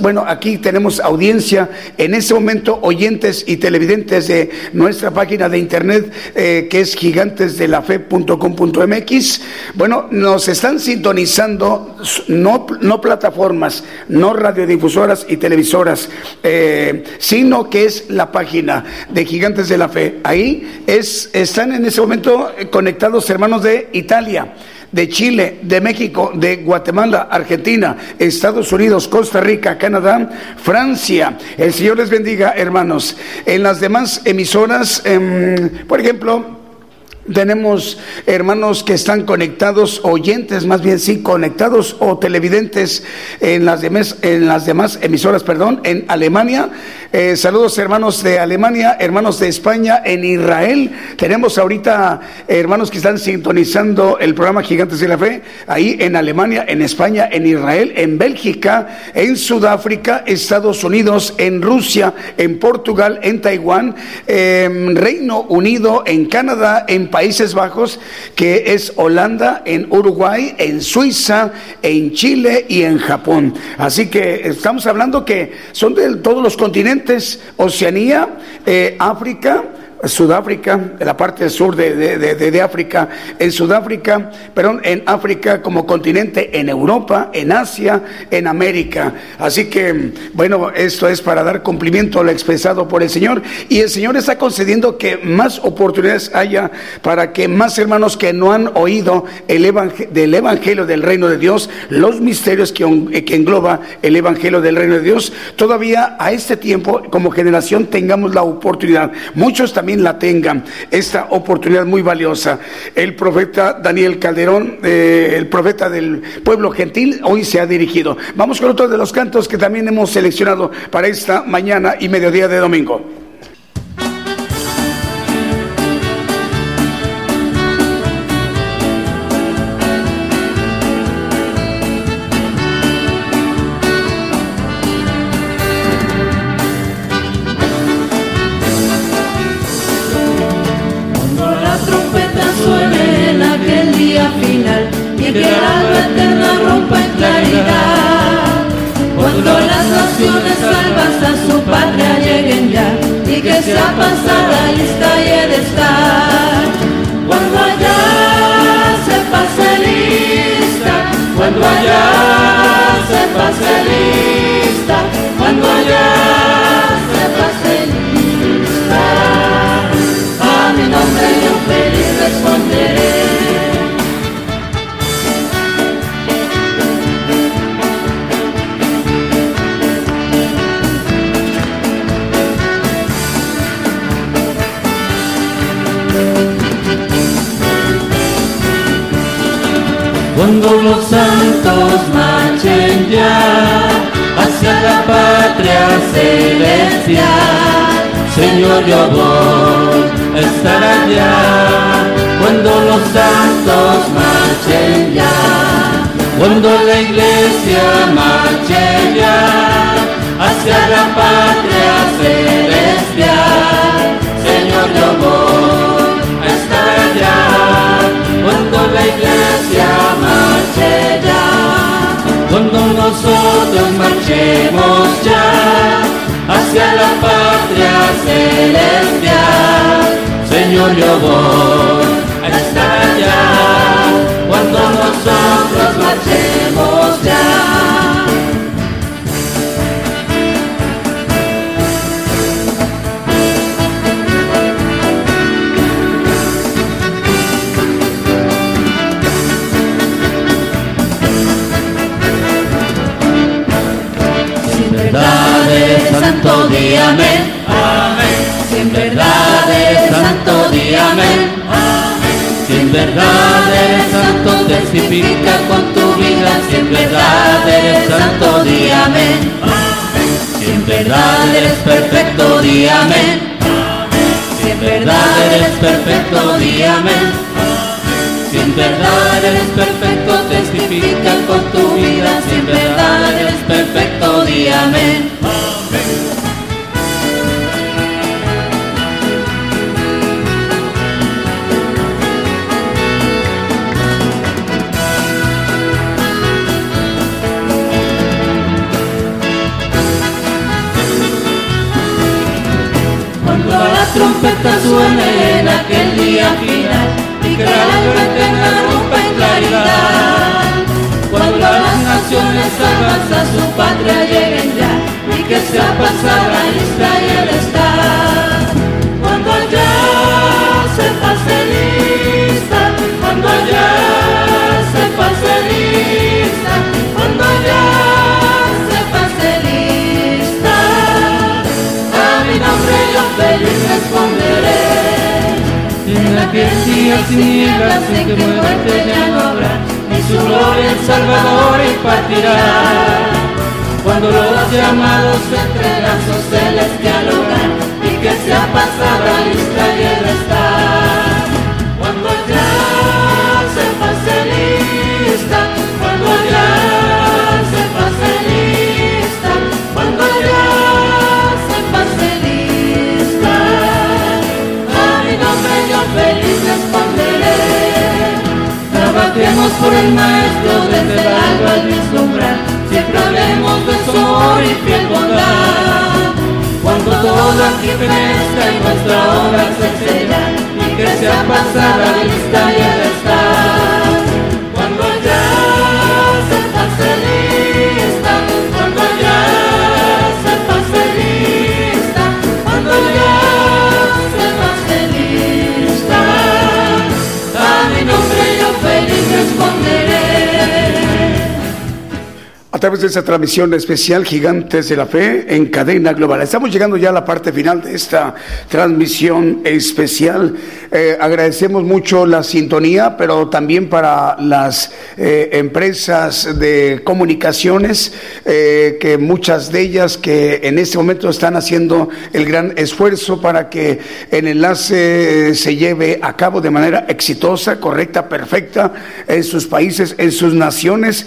bueno, aquí tenemos audiencia en este momento, oyentes y televidentes de nuestra página de internet eh, que es gigantesdelafe.com.mx. Bueno, nos están sintonizando no, no plataformas, no radiodifusoras y televisoras, eh, sino que es la página de Gigantes de la Fe. Ahí es, están en ese momento conectados hermanos de Italia de Chile, de México, de Guatemala, Argentina, Estados Unidos, Costa Rica, Canadá, Francia. El Señor les bendiga, hermanos. En las demás emisoras, em, por ejemplo, tenemos hermanos que están conectados, oyentes más bien sí, conectados o televidentes en las, demás, en las demás emisoras, perdón, en Alemania. Eh, saludos hermanos de Alemania, hermanos de España, en Israel. Tenemos ahorita hermanos que están sintonizando el programa Gigantes de la Fe, ahí en Alemania, en España, en Israel, en Bélgica, en Sudáfrica, Estados Unidos, en Rusia, en Portugal, en Taiwán, en Reino Unido, en Canadá, en Países Bajos, que es Holanda, en Uruguay, en Suiza, en Chile y en Japón. Así que estamos hablando que son de todos los continentes, Oceanía, eh, África, Sudáfrica, la parte sur de, de, África, en Sudáfrica, perdón, en África como continente, en Europa, en Asia, en América. Así que, bueno, esto es para dar cumplimiento a lo expresado por el Señor. Y el Señor está concediendo que más oportunidades haya para que más hermanos que no han oído el del Evangelio del Reino de Dios, los misterios que, que engloba el Evangelio del Reino de Dios, todavía a este tiempo como generación tengamos la oportunidad. Muchos también la tengan esta oportunidad muy valiosa. El profeta Daniel Calderón, eh, el profeta del pueblo gentil, hoy se ha dirigido. Vamos con otro de los cantos que también hemos seleccionado para esta mañana y mediodía de domingo.
Que el alma eterna rompa en claridad. Cuando las naciones salvas a su patria lleguen ya y que sea pasada lista y el estar. Cuando allá se pase lista, cuando allá se pase lista, cuando allá
Cuando los santos marchen ya hacia la patria celestial, Señor yo voy a estar allá. Cuando los santos marchen ya, cuando la iglesia marche ya hacia la patria celestial, Señor yo voy la iglesia cuando nosotros marchemos ya hacia la patria celestial, Señor, yo voy a estar allá cuando nosotros marchemos ya. Santo, di amén. Amén. Si en verdad eres santo, di amén. Amén. Si en verdad eres santo, testifica con tu vida. Si en verdad eres santo, di amén. Si en verdad eres perfecto, di amén. Si en verdad eres perfecto, di amén. Si en verdad eres perfecto, testifica con tu vida. Si en verdad eres perfecto, di amén. Trompeta suene en aquel día final que la alma eterna rompa en claridad. Cuando las naciones salvas a su patria lleguen ya y que sea pasada Israel está. Cuando allá se pase feliz responderé. En aquel día sin nieblas en que muerte ya no habrá, y su gloria el Salvador impartirá. Cuando los llamados entre brazos celestial hogar, y que sea pasada lista y el estar. Yo feliz responderé. Trabajemos por el Maestro desde el alba al vislumbrar, siempre hablemos de su amor y fiel bondad. Cuando todo aquí fenezca y nuestra obra se sella, y que sea pasada lista y el estar.
Través de esta transmisión especial Gigantes de la Fe en cadena global. Estamos llegando ya a la parte final de esta transmisión especial. Eh, agradecemos mucho la sintonía, pero también para las eh, empresas de comunicaciones, eh, que muchas de ellas que en este momento están haciendo el gran esfuerzo para que el enlace se lleve a cabo de manera exitosa, correcta, perfecta en sus países, en sus naciones.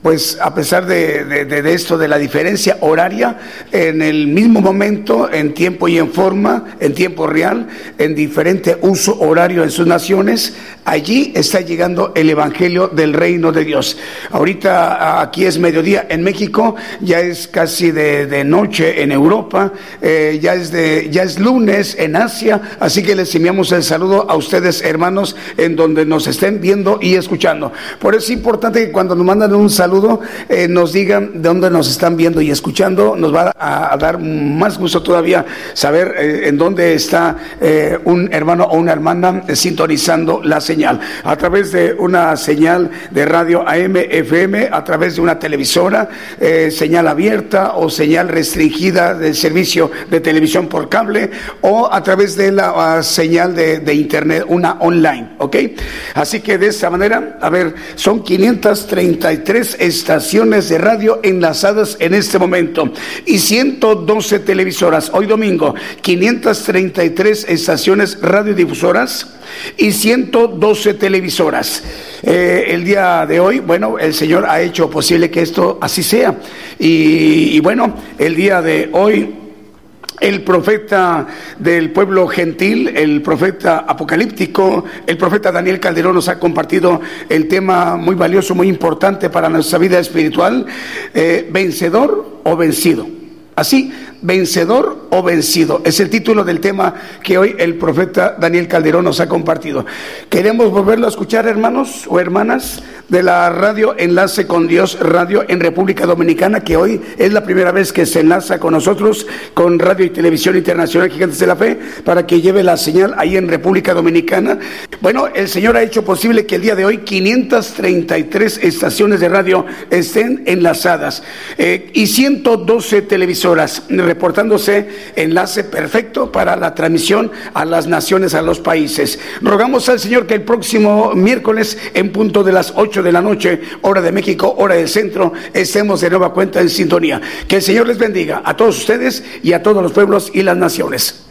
pues a pesar de, esto, de la diferencia horaria, en el mismo momento, en tiempo y en forma, en tiempo real, en diferente uso horario en sus naciones, allí está llegando el Evangelio del Reino de Dios. Ahorita aquí es mediodía en México, ya es casi de, de noche en Europa, eh, ya, es de, ya es lunes en Asia, así que les enviamos el saludo a ustedes, hermanos, en donde nos estén viendo y escuchando. Por eso es importante que cuando nos mandan un saludo, eh, nos digan de dónde nos están viendo y escuchando. Nos va a, dar más gusto todavía saber eh, en dónde está eh, un hermano o una hermana sintonizando la señal. A través de una señal de radio AM, FM, a través de una televisora, señal abierta o señal restringida del servicio de televisión por cable o a través de la señal de, de internet, una online, ¿ok? Así que de esta manera, a ver, son 533 estaciones de radio enlazadas en este momento y 112 televisoras. Hoy domingo, 533 estaciones radiodifusoras y 112 televisoras. Eh, el día de hoy, bueno, el Señor ha hecho posible que esto así sea. Y, y bueno, el día de hoy el profeta del pueblo gentil, el profeta apocalíptico, el profeta Daniel Calderón nos ha compartido el tema muy valioso, muy importante para nuestra vida espiritual, eh, vencedor o vencido. Así, vencedor o vencido. Es el título del tema que hoy el profeta Daniel Calderón nos ha compartido. Queremos volverlo a escuchar, hermanos o hermanas de la radio Enlace con Dios Radio en República Dominicana, que hoy es la primera vez que se enlaza con nosotros, con Radio y Televisión Internacional Gigantes de la Fe, para que lleve la señal ahí en República Dominicana. Bueno, el Señor ha hecho posible que el día de hoy 533 estaciones de radio estén enlazadas eh, y 112 televisoras, reportándose enlace perfecto para la transmisión a las naciones, a los países. Rogamos al Señor que el próximo miércoles, en punto de las 8 de la noche, hora de México, hora del centro, estemos de nueva cuenta en sintonía. Que el Señor les bendiga a todos ustedes y a todos los pueblos y las naciones.